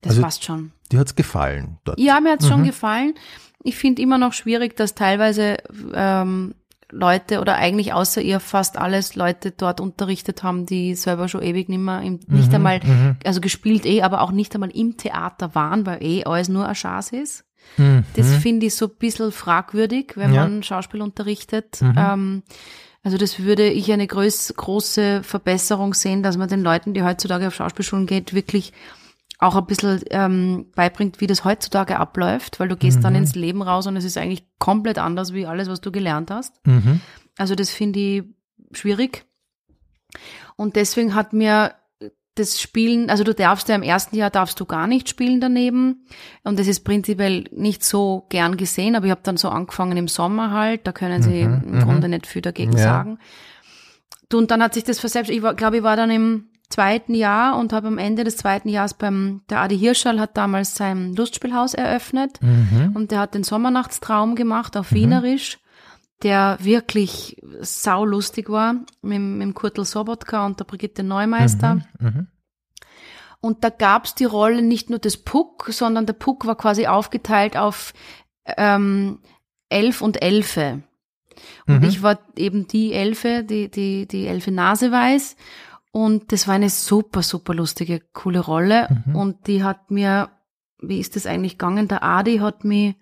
Das Also- passt schon. Die hat's gefallen dort. Ja, mir hat's schon Mhm. gefallen. Ich finde immer noch schwierig, dass teilweise ähm, Leute oder eigentlich außer ihr fast alles Leute dort unterrichtet haben, die selber schon ewig nimmer im, nicht Mhm, einmal, mhm. also gespielt eh, aber auch nicht einmal im Theater waren, weil eh alles nur ein Chance ist. Mhm. Das finde ich so ein bisschen fragwürdig, wenn Ja. man Schauspiel unterrichtet. Mhm. Ähm, also das würde ich eine groß, große Verbesserung sehen, dass man den Leuten, die heutzutage auf Schauspielschulen geht, wirklich auch ein bisschen ähm, beibringt, wie das heutzutage abläuft, weil du gehst dann Mhm. ins Leben raus und es ist eigentlich komplett anders wie alles, was du gelernt hast. Mhm. Also das finde ich schwierig. Und deswegen hat mir das Spielen, also du darfst ja im ersten Jahr darfst du gar nicht spielen daneben. Und das ist prinzipiell nicht so gern gesehen, aber ich habe dann so angefangen im Sommer halt, da können sie Mhm, im mhm. Grunde nicht viel dagegen Ja. sagen. Du, Und dann hat sich das verselbst, ich glaube ich, war dann im zweiten Jahr und habe am Ende des zweiten Jahres beim, der Adi Hirschall hat damals sein Lustspielhaus eröffnet. Mhm. Und der hat den Sommernachtstraum gemacht auf Wienerisch, der wirklich saulustig war, mit, mit dem Kurtel Sobotka und der Brigitte Neumeister. Mhm. Und da gab's die Rolle nicht nur des Puck, sondern der Puck war quasi aufgeteilt auf ähm, Elf und Elfe. Und Mhm. ich war eben die Elfe, die, die, die Elfe Naseweiß. Und das war eine super, super lustige, coole Rolle. Mhm. Und die hat mir, wie ist das eigentlich gegangen? Der Adi hat mich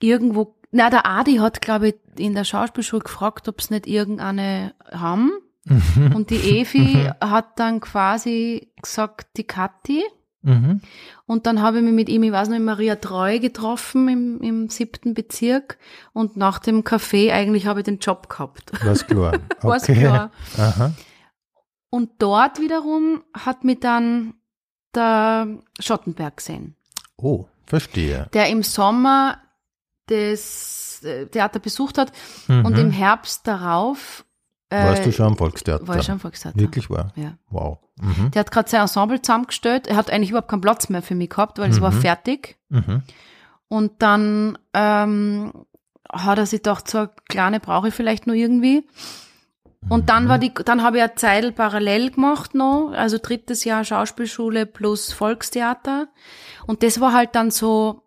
irgendwo, na, der Adi hat, glaube ich, in der Schauspielschule gefragt, ob es nicht irgendeine haben. Mhm. Und die Evi hat dann quasi gesagt, die Kathi. Mhm. Und dann habe ich mich mit ihm, ich weiß noch, in Maria Treu getroffen im, im siebten Bezirk. Und nach dem Café eigentlich habe ich den Job gehabt. Was klar. War's Okay. klar. Aha. Und dort wiederum hat mich dann der Schottenberg gesehen, Oh, verstehe. der im Sommer das äh, Theater besucht hat Mhm. und im Herbst darauf äh, Warst du schon am Volkstheater? war ich schon am Volkstheater. Wirklich wahr? Ja. Wow. Mhm. Der hat gerade sein Ensemble zusammengestellt. Er hat eigentlich überhaupt keinen Platz mehr für mich gehabt, weil es war Mhm. fertig. Mhm. Und dann ähm, hat er sich gedacht, so eine kleine brauche ich vielleicht nur irgendwie. Und dann war die, dann habe ich eine Zeit parallel gemacht noch, also drittes Jahr Schauspielschule plus Volkstheater. Und das war halt dann so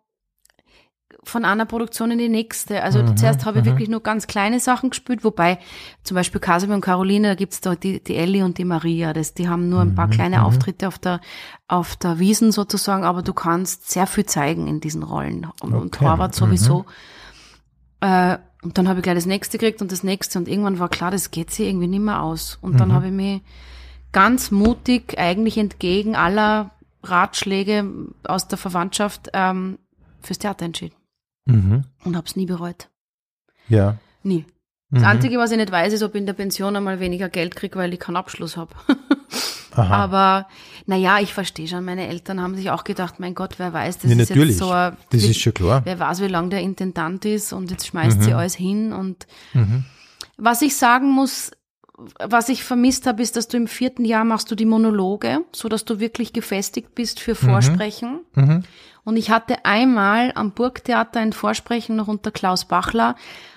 von einer Produktion in die nächste. Also Mhm, zuerst habe ich mhm. wirklich nur ganz kleine Sachen gespielt, wobei zum Beispiel Casimir und Caroline, da gibt's da die, die Ellie und die Maria, das, die haben nur ein paar Mhm, kleine mhm. Auftritte auf der, auf der Wiesen sozusagen, aber du kannst sehr viel zeigen in diesen Rollen. Und, und Okay, Horvath mhm. sowieso. Äh, und dann habe ich gleich das nächste gekriegt und das nächste und irgendwann war klar, das geht sich irgendwie nicht mehr aus. Und dann Mhm. habe ich mich ganz mutig eigentlich entgegen aller Ratschläge aus der Verwandtschaft ähm, fürs Theater entschieden Mhm. und habe es nie bereut. Ja. Nie. Mhm. Das Einzige, was ich nicht weiß, ist, ob ich in der Pension einmal weniger Geld kriege, weil ich keinen Abschluss habe. Aha. Aber naja, ich verstehe schon, meine Eltern haben sich auch gedacht, mein Gott, wer weiß, das ja, ist natürlich. jetzt so ein, das ist schon klar. wer weiß, wie lange der Intendant ist und jetzt schmeißt sie Mhm. alles hin. Und Mhm. was ich sagen muss, was ich vermisst habe, ist, dass du im vierten Jahr machst du die Monologe, so dass du wirklich gefestigt bist für Vorsprechen. Mhm. Und ich hatte einmal am Burgtheater ein Vorsprechen noch unter Klaus Bachler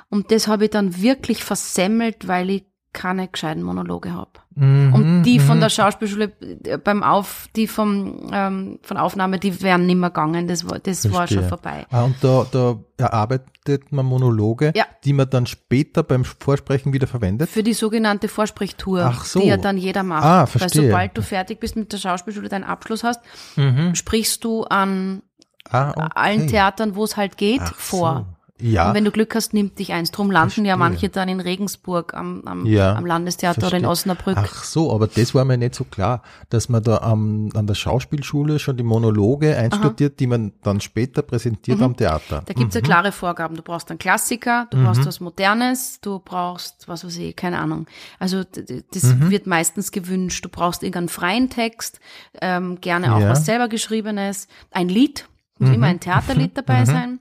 und das habe ich dann wirklich versemmelt, weil ich keine gescheiten Monologe habe. Mhm. Und die von Mhm. der Schauspielschule äh, beim Auf, die vom ähm, von Aufnahme, die wären nimmer gegangen. Das war, das war schon vorbei. Ah, und da, da erarbeitet man Monologe, Ja. die man dann später beim Vorsprechen wieder verwendet. Für die sogenannte Vorsprechtour, so. die ja dann jeder macht. Ah, Weil verstehe. sobald du fertig bist mit der Schauspielschule, deinen Abschluss hast, Mhm. sprichst du an Ah, okay. allen Theatern, wo es halt geht, Ach vor. So. Ja. Und wenn du Glück hast, nimmt dich eins. Drum landen ja Verstehe. manche dann in Regensburg am, am, Ja, am Landestheater oder in verstehe. Osnabrück. Ach so, aber das war mir nicht so klar, dass man da am, an der Schauspielschule schon die Monologe einstudiert, die man dann später präsentiert am Theater. Mhm. Da gibt's ja klare Vorgaben. Du brauchst einen Klassiker, du Mhm. brauchst was Modernes, du brauchst, was weiß ich, keine Ahnung. Also das Mhm. wird meistens gewünscht. Du brauchst irgendeinen freien Text, ähm, gerne auch Ja. was selber geschriebenes, ein Lied, muss Mhm. immer ein Theaterlied dabei sein.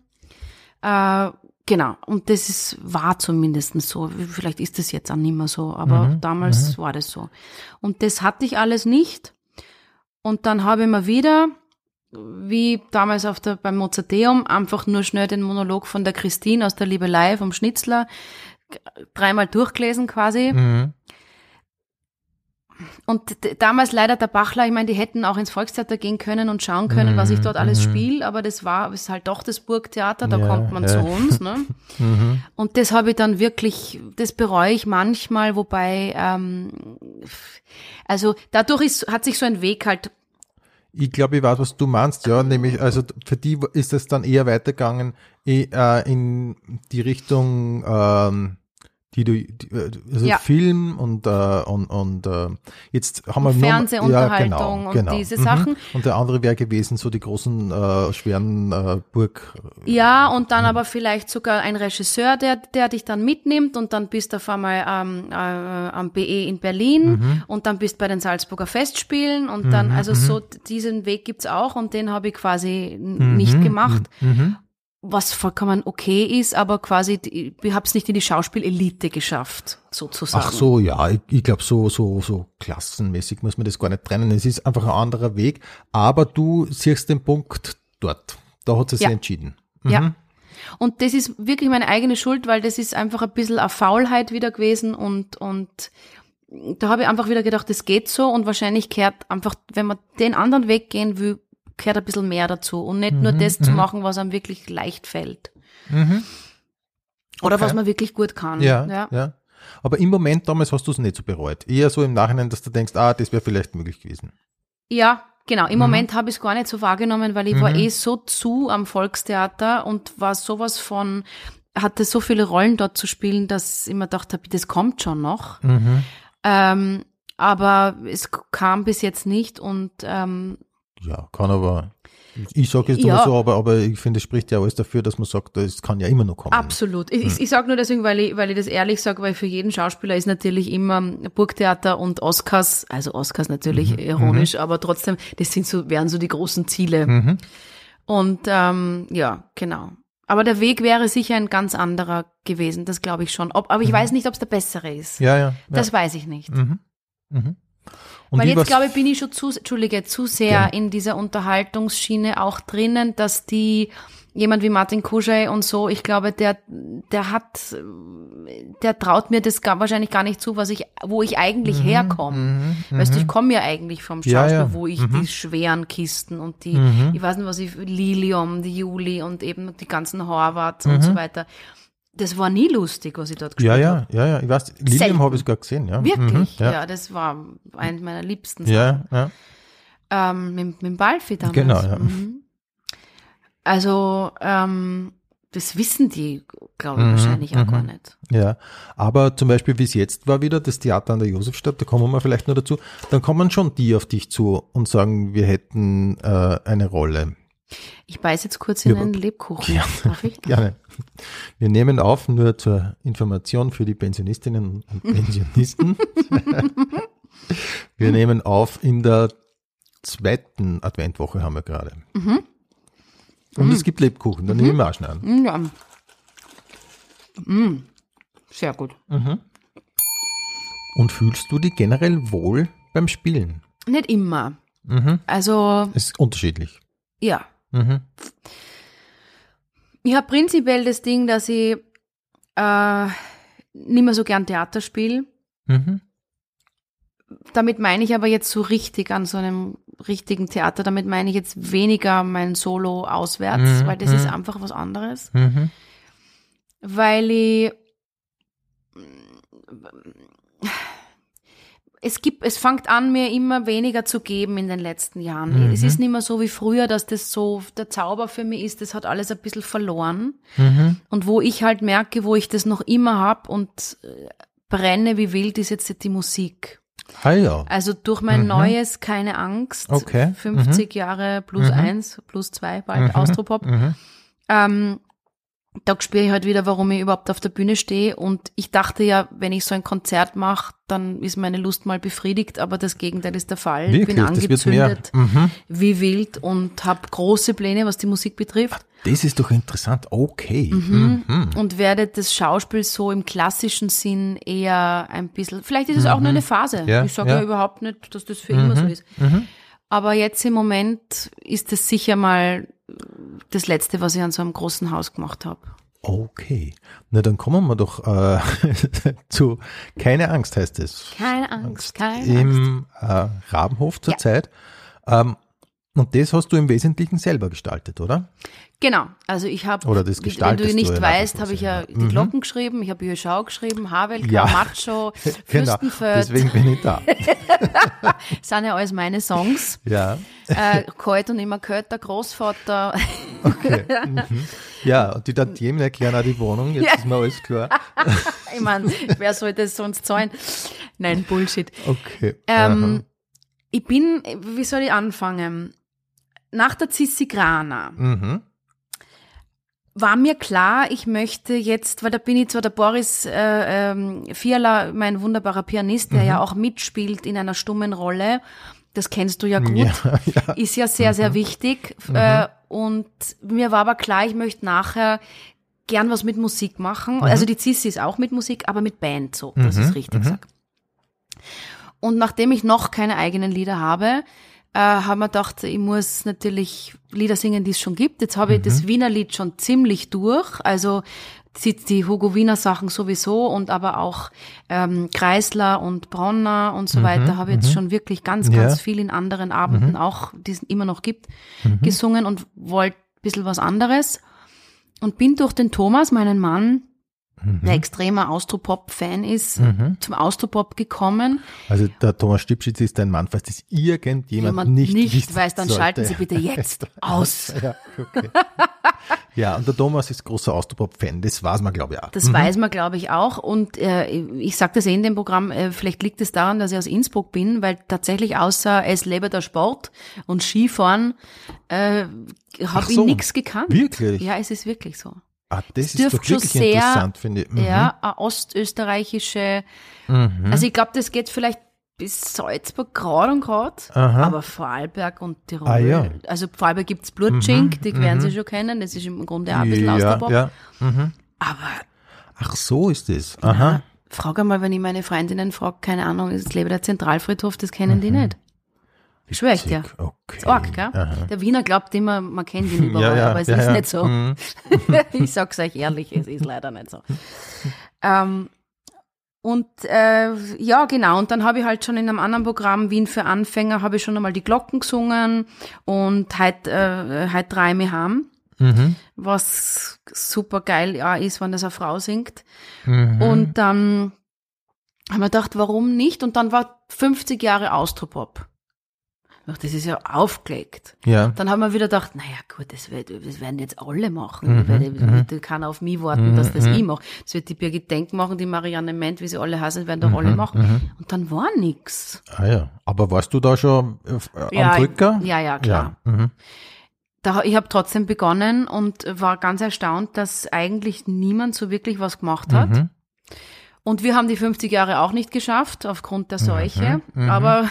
Äh, genau, und das ist, war zumindest so. Vielleicht ist es jetzt auch nicht mehr so, aber Mhm. damals war das so. Und das hatte ich alles nicht. Und dann habe ich mir wieder, wie damals auf der, beim Mozarteum, einfach nur schnell den Monolog von der Christine aus der Liebelei vom Schnitzler dreimal durchgelesen quasi. Mhm. Und damals leider der Bachler, ich meine, die hätten auch ins Volkstheater gehen können und schauen können, was ich dort alles spiele, aber das war, ist halt doch das Burgtheater, da Ja, kommt man ja. zu uns, ne? Und das habe ich dann wirklich, das bereue ich manchmal, wobei, ähm, also dadurch ist, hat sich so ein Weg halt, Ich glaube, ich weiß, was du meinst, ja, nämlich, also für die ist es dann eher weitergegangen eh, äh, in die Richtung, ähm, die du, die, äh, also Ja. Film und, äh, und, und äh, jetzt haben wir nur- Fernsehunterhaltung ja, genau, und genau. diese Sachen. Und der andere wäre gewesen, so die großen, äh, schweren äh, Burg. Ja, und dann aber vielleicht sogar ein Regisseur, der, der dich dann mitnimmt und dann bist du auf einmal ähm, äh, am BE in Berlin und dann bist bei den Salzburger Festspielen und dann, also so diesen Weg gibt's auch und den habe ich quasi nicht gemacht. Was vollkommen okay ist, aber quasi, ich habe es nicht in die Schauspielelite geschafft, sozusagen. Ach so, ja, ich, ich glaube, so, so, so klassenmäßig muss man das gar nicht trennen. Es ist einfach ein anderer Weg, aber du siehst den Punkt dort. Da hat es sich Ja. entschieden. Ja. Und das ist wirklich meine eigene Schuld, weil das ist einfach ein bisschen eine Faulheit wieder gewesen und, und da habe ich einfach wieder gedacht, das geht so und wahrscheinlich kehrt einfach, wenn man den anderen Weg gehen will, kehrt ein bisschen mehr dazu und nicht nur das zu machen, was einem wirklich leicht fällt. Oder Okay. was man wirklich gut kann. Ja, ja. Aber im Moment damals hast du es nicht so bereut. Eher so im Nachhinein, dass du denkst, ah, das wäre vielleicht möglich gewesen. Ja, genau. Mhm. Im Moment habe ich es gar nicht so wahrgenommen, weil ich war eh so zu am Volkstheater und war sowas von, hatte so viele Rollen dort zu spielen, dass ich mir gedacht habe, das kommt schon noch. Mhm. Ähm, aber es kam bis jetzt nicht und ähm, Ja, kann aber. Ich sage jetzt Ja. immer so, aber, aber ich finde, es spricht ja alles dafür, dass man sagt, es kann ja immer noch kommen. absolut. Ich, ich, ich sage nur deswegen, weil ich, weil ich das ehrlich sage, weil für jeden Schauspieler ist natürlich immer Burgtheater und Oscars, also Oscars natürlich ironisch, aber trotzdem, das sind so, wären so die großen Ziele. Und ähm, ja, genau. Aber der Weg wäre sicher ein ganz anderer gewesen, das glaube ich schon. Ob, aber ich weiß nicht, ob es der bessere ist. Ja, ja. ja. Das weiß ich nicht. Und Weil jetzt glaube ich, bin ich schon zu, Entschuldige, zu sehr Ja. in dieser Unterhaltungsschiene auch drinnen, dass die jemand wie Martin Kuschei und so, ich glaube, der, der hat, der traut mir das gar, wahrscheinlich gar nicht zu, was ich, wo ich eigentlich herkomme. Weißt du, ich komme ja eigentlich vom Schauspiel, Mhm, Ja, ja. wo ich die schweren Kisten und die, Mhm. ich weiß nicht, was ich, Lilium, die Juli und eben die ganzen Horvaths und Mhm. so weiter. Das war nie lustig, was ich dort Ja, gespielt habe. ja, ja, ja. Ich weiß, Lilium habe ich gar gesehen, ja. Wirklich? Mhm, ja. ja. das war eine meiner liebsten Ja, ja. ähm, mit, mit dem Balfi damals. Genau, ja. Mhm. Also, ähm, das wissen die, glaube ich, Mhm, wahrscheinlich auch gar nicht. Ja, aber zum Beispiel, wie es jetzt war wieder, das Theater an der Josefstadt, da kommen wir vielleicht noch dazu, dann kommen schon die auf dich zu und sagen, wir hätten äh, eine Rolle. Ich beiß jetzt kurz in Ja, einen Lebkuchen. Ja. Darf ich? Gerne. Wir nehmen auf, nur zur Information für die Pensionistinnen und Pensionisten. wir nehmen auf in der zweiten Adventwoche haben wir gerade. Und es gibt Lebkuchen, dann nehme ich mir auch schnell an. Ja. Mm, sehr gut. Und fühlst du dich generell wohl beim Spielen? Nicht immer. Mhm. Also, Es ist unterschiedlich. ja. Mhm. Ich habe prinzipiell das Ding, dass ich äh, nicht mehr so gern Theater spiele. Mhm. Damit meine ich aber jetzt so richtig an so einem richtigen Theater. Damit meine ich jetzt weniger mein Solo auswärts, Mhm, weil das mhm. ist einfach was anderes. Mhm. Weil ich es gibt, es fängt an, mir immer weniger zu geben in den letzten Jahren. Mhm. Es ist nicht mehr so wie früher, dass das so der Zauber für mich ist. Das hat alles ein bisschen verloren. Mhm. Und wo ich halt merke, wo ich das noch immer hab und äh, brenne wie wild, ist jetzt die Musik. Ah ja. Also durch mein neues Keine Angst, Okay. 50 Jahre plus eins, plus zwei, bald Austropop, Mhm. ähm, da spüre ich halt wieder, warum ich überhaupt auf der Bühne stehe. Und ich dachte ja, wenn ich so ein Konzert mache, dann ist meine Lust mal befriedigt, aber das Gegenteil ist der Fall. ich bin Wirklich, wird mehr. angezündet Mhm. wie wild und habe große Pläne, was die Musik betrifft. Das ist doch interessant. Okay. Mhm. und werde das Schauspiel so im klassischen Sinn eher ein bisschen, vielleicht ist es auch nur eine Phase. Ja, ich sage ja. ja. überhaupt nicht, dass das für immer so ist. Aber jetzt im Moment ist es sicher mal das Letzte, was ich an so einem großen Haus gemacht habe. Okay. Na, dann kommen wir doch äh, zu Keine Angst heißt es. Keine Angst, keine Angst. Im äh, Rabenhof zurzeit. Ähm, und das hast du im Wesentlichen selber gestaltet, oder? Genau, also ich habe, wenn du du nicht ja weißt, habe ich ja die Mhm. Glocken geschrieben, ich habe Bücher Schau geschrieben, Havelka, Ja. Macho, Genau. Fürstenfeld, Deswegen bin ich da. sind ja alles meine Songs. Ja. äh, Kalt und immer der Großvater. Okay. Mhm. Ja, und die Tantiemen erklären auch die Wohnung, jetzt Ja. ist mir alles klar. ich meine, wer soll das sonst zahlen? Nein, Bullshit. Okay. Ähm, ich bin, wie soll ich anfangen? Nach der Zissi Grana Aha. Mhm. War mir klar, ich möchte jetzt, weil da bin ich zwar der Boris äh, ähm, Fiala, mein wunderbarer Pianist, der ja auch mitspielt in einer stummen Rolle. Das kennst du ja gut. Ja, ja. Ist ja sehr, sehr wichtig. Äh, und mir war aber klar, ich möchte nachher gern was mit Musik machen. Also die Zissi ist auch mit Musik, aber mit Band so, dass ich es richtig sag. Und nachdem ich noch keine eigenen Lieder habe, äh, haben wir gedacht, ich muss natürlich Lieder singen, die es schon gibt. Jetzt habe ich das Wiener Lied schon ziemlich durch. Also die, die Hugo Wiener Sachen sowieso und aber auch ähm, Kreisler und Bronner und so weiter habe ich jetzt schon wirklich ganz, ganz Ja. viel in anderen Abenden auch, die es immer noch gibt, gesungen und wollte ein bisschen was anderes. Und bin durch den Thomas, meinen Mann, der extremer Austropop-Fan ist, zum Austropop gekommen. Also der Thomas Stipschitz ist ein Mann, falls das irgendjemand Wenn man nicht, nicht weiß, dann sollte. schalten Sie bitte jetzt aus. Ja, okay. ja, und der Thomas ist großer Austropop-Fan, das weiß man, glaube ich, auch. Das weiß man, glaube ich, auch. Und äh, ich sage das eh in dem Programm, äh, vielleicht liegt es daran, dass ich aus Innsbruck bin, weil tatsächlich außer es lebe der Sport und Skifahren äh, habe so, ich nichts gekannt. wirklich? Ja, es ist wirklich so. Ah, das ist doch schon wirklich sehr- interessant, finde ich. Mhm. Ja, eine ostösterreichische, also ich glaube, das geht vielleicht bis Salzburg gerade und gerade, aber Vorarlberg und Tirol. Ah, ja. Also Vorarlberg gibt's Blutschink, die werden Sie schon kennen, das ist im Grunde auch ein bisschen ja, Austropop. ja. Aber Ach so ist es. Aha. Frag einmal, wenn ich meine Freundinnen frage, keine Ahnung, es lebe der Zentralfriedhof, das kennen die nicht. Schwör ich dir. Okay. Ist arg, gell? Der Wiener glaubt immer, man kennt ihn überall, Ja, ja, aber es ja, ist nicht so. Mhm. ich sag's euch ehrlich, es ist leider nicht so. Ähm, und äh, ja, genau. Und dann habe ich halt schon in einem anderen Programm, Wien für Anfänger, habe ich schon einmal die Glocken gesungen und heute äh, heut drei mich haben, Mhm. was super geil ja, ist, wenn das eine Frau singt. Mhm. Und dann haben wir gedacht, warum nicht? Und dann war 50 Jahre Austropop. Dachte, Das ist ja aufgelegt. Ja. Dann haben wir wieder gedacht, naja gut, das, wird, das werden jetzt alle machen. Mhm, werde, Da kann auf mich warten, dass das ich mache. Das wird die Birgit Denk machen, die Marianne Ment, wie sie alle heißen, werden Mhm, doch alle machen. Und dann war nix. Ah ja. Aber warst du da schon äh, Ja, am Drücker? ja, ja, klar. Ja. Mhm. Da, ich habe trotzdem begonnen und war ganz erstaunt, dass eigentlich niemand so wirklich was gemacht hat. Mhm. Und wir haben die 50 Jahre auch nicht geschafft, aufgrund Mhm, der Seuche. Aber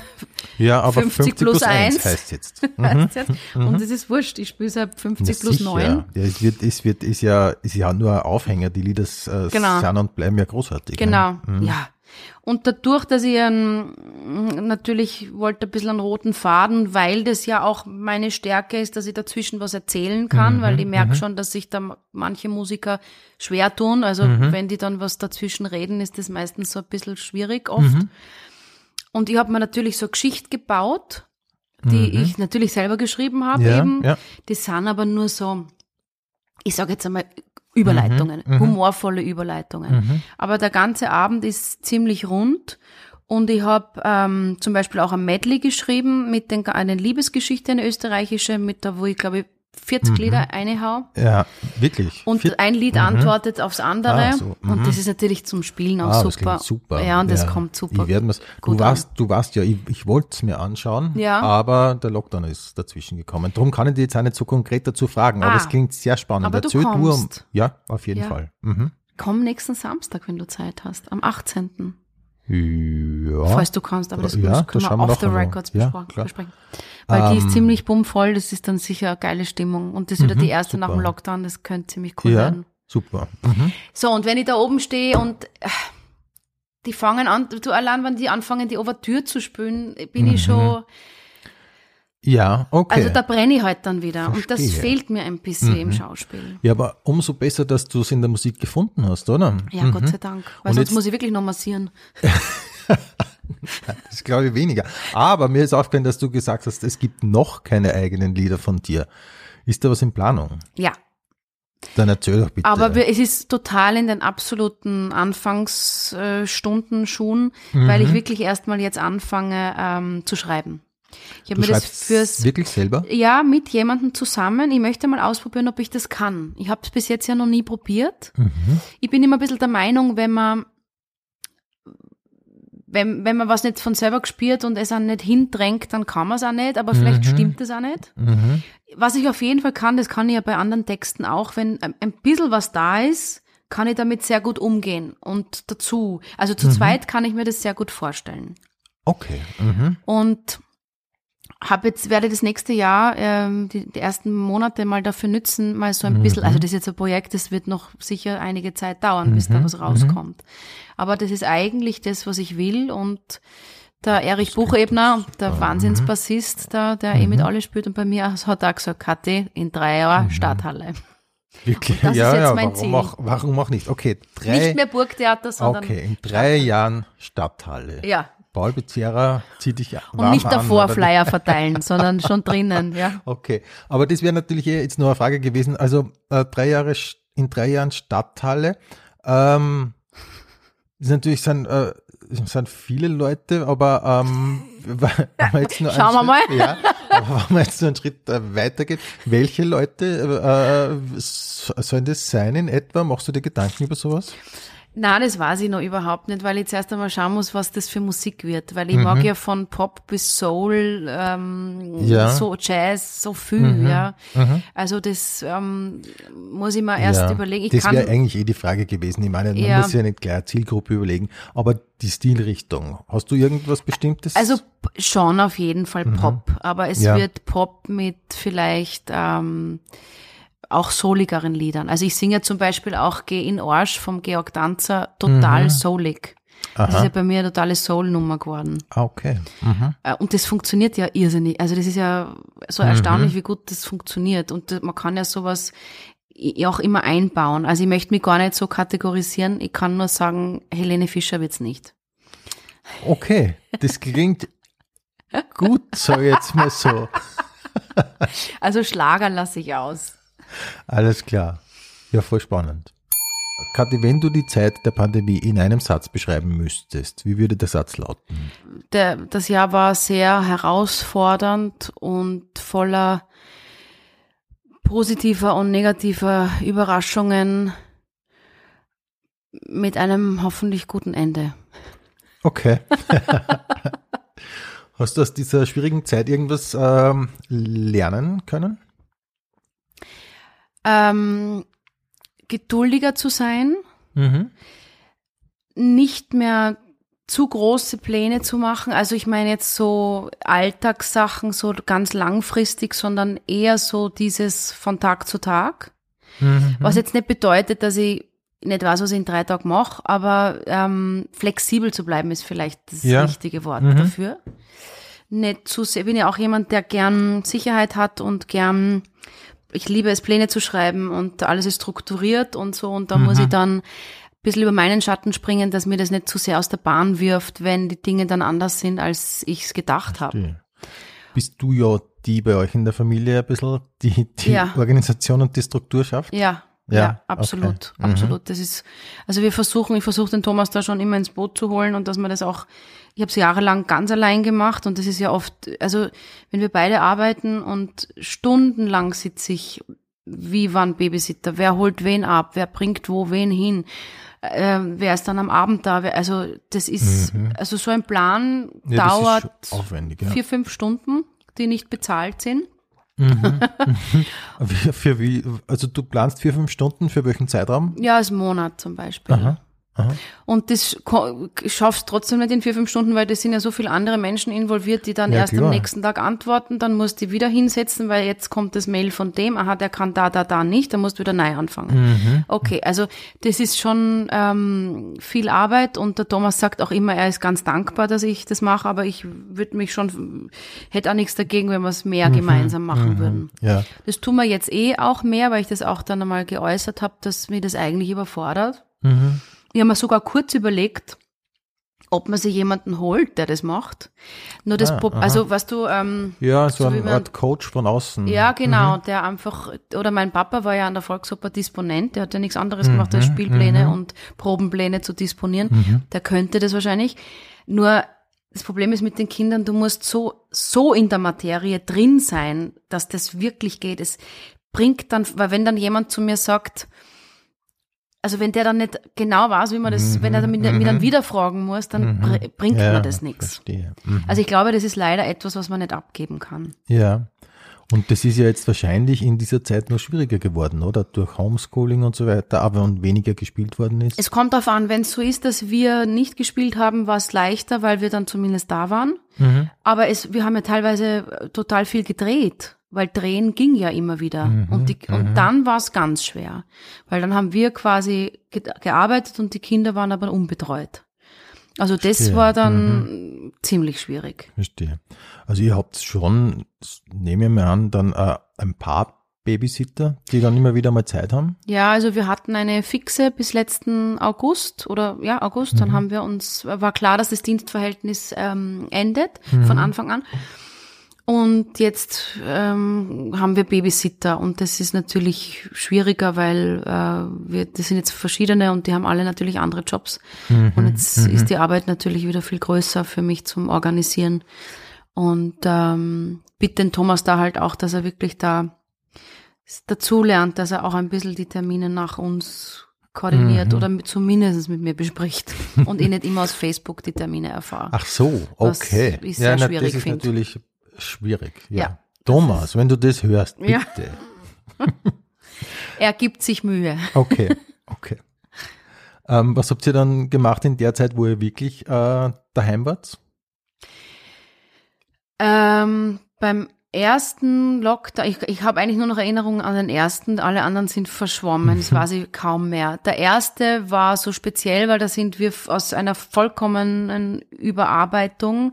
Ja, aber 50 50, plus plus 1 eins. heißt jetzt. weißt du jetzt? Und es ist wurscht, ich spiele seit 50 Ja, plus sicher. 9. Ja, es wird, es wird, ist ja, ist ja nur ein Aufhänger. Die Lieder äh, Genau. sind und bleiben ja großartig. Genau, Ne? ja. Und dadurch, dass ich ähm, natürlich wollte ein bisschen einen roten Faden, weil das ja auch meine Stärke ist, dass ich dazwischen was erzählen kann, weil ich merke schon, dass sich da manche Musiker schwer tun. Also wenn die dann was dazwischen reden, ist das meistens so ein bisschen schwierig oft. Und ich habe mir natürlich so eine Geschichte gebaut, die ich natürlich selber geschrieben habe Ja, eben. ja. Die sind aber nur so, ich sage jetzt einmal, Überleitungen, humorvolle Überleitungen. Aber der ganze Abend ist ziemlich rund und ich habe ähm, zum Beispiel auch ein Medley geschrieben mit den, eine Liebesgeschichte, eine österreichische, mit der, wo ich glaube ich 40 Lieder einhau. Ja, wirklich. Und Vier- ein Lied antwortet aufs andere. Ah, so, mhm. Und das ist natürlich zum Spielen auch Ah, super. super. Ja, und das kommt super. Ich werd mir's, du warst, du warst ja, ich, ich wollte es mir anschauen, Ja. aber der Lockdown ist dazwischen gekommen. Darum kann ich dir jetzt auch nicht so konkret dazu fragen, aber Ah. es klingt sehr spannend. Aber du Erzähl um, kommst. ja, auf jeden Ja. Fall. Mhm. Komm nächsten Samstag, wenn du Zeit hast, am 18. Ja. Falls du kannst, aber das Ja, können das wir off the records Ja, besprechen. Weil die Ähm, ist ziemlich bummvoll, das ist dann sicher eine geile Stimmung. Und das ist wieder die erste nach dem super. Lockdown, das könnte ziemlich cool ja, werden. super. Mhm. So, und wenn ich da oben stehe und äh, die fangen an, du allein, wenn die anfangen, die Ouvertüre zu spielen, bin Mhm. ich schon, Ja, okay. Also da brenne ich halt dann wieder. Und das Verstehe. fehlt mir ein bisschen im Schauspiel. ja, aber umso besser, dass du es in der Musik gefunden hast, oder? Ja, Gott sei Dank. Weil Und sonst jetzt- muss ich wirklich noch massieren. Das glaube ich weniger. Aber mir ist aufgefallen, dass du gesagt hast, es gibt noch keine eigenen Lieder von dir. Ist da was in Planung? Ja. Dann erzähl doch bitte. Aber es ist total in den absoluten Anfangsstunden schon, weil Mhm. ich wirklich erstmal jetzt anfange ähm, zu schreiben. Ich habe mir das fürs wirklich selber? ja mit jemandem zusammen. Ich möchte mal ausprobieren, ob ich das kann. Ich habe es bis jetzt ja noch nie probiert. Mhm. Ich bin immer ein bisschen der Meinung, wenn man wenn, wenn man was nicht von selber gespielt und es auch nicht hindrängt, dann kann man es auch nicht, aber vielleicht stimmt es auch nicht. Mhm. Was ich auf jeden Fall kann, das kann ich ja bei anderen Texten auch, wenn ein bisschen was da ist, kann ich damit sehr gut umgehen. Und dazu, also zu zweit kann ich mir das sehr gut vorstellen. Okay. Mhm. Und habe jetzt, werde das nächste Jahr, ähm, die, die ersten Monate mal dafür nützen, mal so ein bisschen, also das ist jetzt ein Projekt, das wird noch sicher einige Zeit dauern, bis da was rauskommt. Aber das ist eigentlich das, was ich will und der Erich Buchebner, der Wahnsinnsbassist, der, der eh mit alle spielt und bei mir hat auch gesagt, Kathi, in drei Jahren Stadthalle. Wirklich? das ist ja, jetzt ja, mein warum Ziel. auch, warum auch nicht? Okay, drei. Nicht mehr Burgtheater, sondern okay, in drei Jahren Stadthalle. ja. Becerra zieht dich Und warm nicht an, davor oder? Flyer verteilen, sondern schon drinnen, ja. Okay, aber das wäre natürlich eh jetzt nur eine Frage gewesen. Also äh, drei Jahre in drei Jahren Stadthalle. Ähm, ist natürlich sind, äh, sind viele Leute, aber ähm, wenn man jetzt nur Schauen wir mal. Schritt, Ja, aber wenn man jetzt nur einen Schritt äh, weitergeht, welche Leute äh, sollen das sein in etwa? Machst du dir Gedanken über sowas? Na, das weiß ich noch überhaupt nicht, weil ich zuerst einmal schauen muss, was das für Musik wird. Weil ich Mhm. mag ja von Pop bis Soul, ähm, Ja. Mhm. so Jazz, so viel, ja. Also das ähm, muss ich mir erst Ja, überlegen. Ich das wäre eigentlich eh die Frage gewesen. Ich meine, man Ja. muss ja nicht gleich eine Zielgruppe überlegen, aber die Stilrichtung. Hast du irgendwas Bestimmtes? also schon auf jeden Fall Pop, aber es Mhm. Wird Pop mit vielleicht ähm, auch souligeren Liedern. Also ich singe zum Beispiel auch Geh in Arsch vom Georg Danzer total Mhm. soulig. Das ist ja bei mir eine totale Soul-Nummer geworden. Ah, okay. Mhm. Äh, Und das funktioniert ja irrsinnig. Also das ist ja so erstaunlich, wie gut das funktioniert. Und man kann ja sowas auch immer einbauen. Also ich möchte mich gar nicht so kategorisieren. Ich kann nur sagen, Helene Fischer wird's nicht. Okay, das klingt gut, ich jetzt mal so. Also Schlager lasse ich aus. Alles klar. Ja, voll spannend. Kathi, wenn du die Zeit der Pandemie in einem Satz beschreiben müsstest, wie würde der Satz lauten? Der, das Jahr war sehr herausfordernd und voller positiver und negativer Überraschungen mit einem hoffentlich guten Ende. Okay. Hast du aus dieser schwierigen Zeit irgendwas ähm, lernen können? Ähm, geduldiger zu sein, Mhm. nicht mehr zu große Pläne zu machen. Also ich meine jetzt so Alltagssachen, so ganz langfristig, sondern eher so dieses von Tag zu Tag. Mhm. Was jetzt nicht bedeutet, dass ich nicht weiß, was ich in drei Tagen mache, aber ähm, flexibel zu bleiben ist vielleicht das Ja. richtige Wort Mhm. dafür. Nicht zu sehr, bin ja auch jemand, der gern Sicherheit hat und gern, ich liebe es, Pläne zu schreiben und alles ist strukturiert und so und da muss Mhm. ich dann ein bisschen über meinen Schatten springen, dass mir das nicht zu sehr aus der Bahn wirft, wenn die Dinge dann anders sind, als ich es gedacht habe. Bist du ja die bei euch in der Familie ein bisschen, die die Ja. Organisation und die Struktur schafft? Ja, Ja, ja, absolut, okay. Mhm. absolut. Das ist, also wir versuchen, ich versuche den Thomas da schon immer ins Boot zu holen und dass man das auch, ich habe es jahrelang ganz allein gemacht und das ist ja oft, also wenn wir beide arbeiten und stundenlang sitze ich wie wann Babysitter, wer holt wen ab, wer bringt wo wen hin, ähm, wer ist dann am Abend da, wer, also das ist, also so ein Plan Mhm. Ja, dauert vier, fünf Stunden, die nicht bezahlt sind. Wie- Für wie, also du planst vier, fünf Stunden für welchen Zeitraum? Ja, als Monat zum Beispiel. Aha. Aha. Und das schaffst trotzdem nicht in vier, fünf Stunden, weil das sind ja so viele andere Menschen involviert, die dann Ja, erst klar. am nächsten Tag antworten. Dann musst du die wieder hinsetzen, weil jetzt kommt das Mail von dem, aha, der kann da, da, da nicht, dann musst du wieder neu anfangen. Mhm. Okay, also das ist schon ähm, viel Arbeit und der Thomas sagt auch immer, er ist ganz dankbar, dass ich das mache, aber ich würde mich schon, hätte auch nichts dagegen, wenn wir es Mhm. mehr gemeinsam machen würden. Ja. Das tun wir jetzt eh auch mehr, weil ich das auch dann einmal geäußert habe, dass mir das eigentlich überfordert. Mhm. Wir haben mir sogar kurz überlegt, ob man sich jemanden holt, der das macht. Nur das, Ah, Pro- aha. also was du, ähm, Ja, so, So man- Art Coach von außen. ja genau, Mhm. der einfach, oder mein Papa war ja an der Volksoper Disponent, der hat ja nichts Mhm, anderes gemacht, als Spielpläne und Probenpläne zu disponieren. Mhm. Der könnte das wahrscheinlich. Nur das Problem ist mit den Kindern, du musst so, so in der Materie drin sein, dass das wirklich geht. Es bringt dann, weil wenn dann jemand zu mir sagt, also wenn der dann nicht genau weiß, wie man das, wenn er dann mit, mir dann wieder fragen muss, dann br bringt Mhm. Ja, mir das nichts. Mhm. Also ich glaube, das ist leider etwas, was man nicht abgeben kann. Ja. Und das ist ja jetzt wahrscheinlich in dieser Zeit noch schwieriger geworden, oder? Durch Homeschooling und so weiter, aber und weniger gespielt worden ist. Es kommt darauf an, wenn es so ist, dass wir nicht gespielt haben, war es leichter, weil wir dann zumindest da waren. Mhm. Aber es, wir haben ja teilweise total viel gedreht, weil drehen ging ja immer wieder. Mhm, und, die, und dann war es ganz schwer, weil dann haben wir quasi ge gearbeitet und die Kinder waren aber unbetreut. Also das Verstehe. war dann ziemlich schwierig. Verstehe. Also ihr habt schon, nehme ich mal an, dann äh, ein paar Babysitter, die dann immer wieder mal Zeit haben. Ja, also wir hatten eine fixe bis letzten August oder ja, August, Mhm. dann haben wir uns, war klar, dass das Dienstverhältnis ähm, endet Mhm. von Anfang an. Und jetzt ähm, haben wir Babysitter und das ist natürlich schwieriger, weil äh, wir, das sind jetzt verschiedene und die haben alle natürlich andere Jobs. Mhm. Und jetzt ist die Arbeit natürlich wieder viel größer für mich zum Organisieren. Und ähm, bitte den Thomas da halt auch, dass er wirklich da dazu lernt, dass er auch ein bisschen die Termine nach uns koordiniert oder mit, zumindest mit mir bespricht und ich nicht immer aus Facebook die Termine erfahre. Ach so, Was okay. ich sehr na, schwierig das ist find. natürlich schwierig. Ja. Ja, Thomas, wenn du das hörst, bitte. Ja. Er gibt sich Mühe. Okay, okay. ähm, was habt ihr dann gemacht in der Zeit, wo ihr wirklich äh, daheim wart? Ähm, beim ersten Lockdown, ich, ich habe eigentlich nur noch Erinnerungen an den ersten, alle anderen sind verschwommen, das weiß ich kaum mehr. Der erste war so speziell, weil da sind wir aus einer vollkommenen Überarbeitung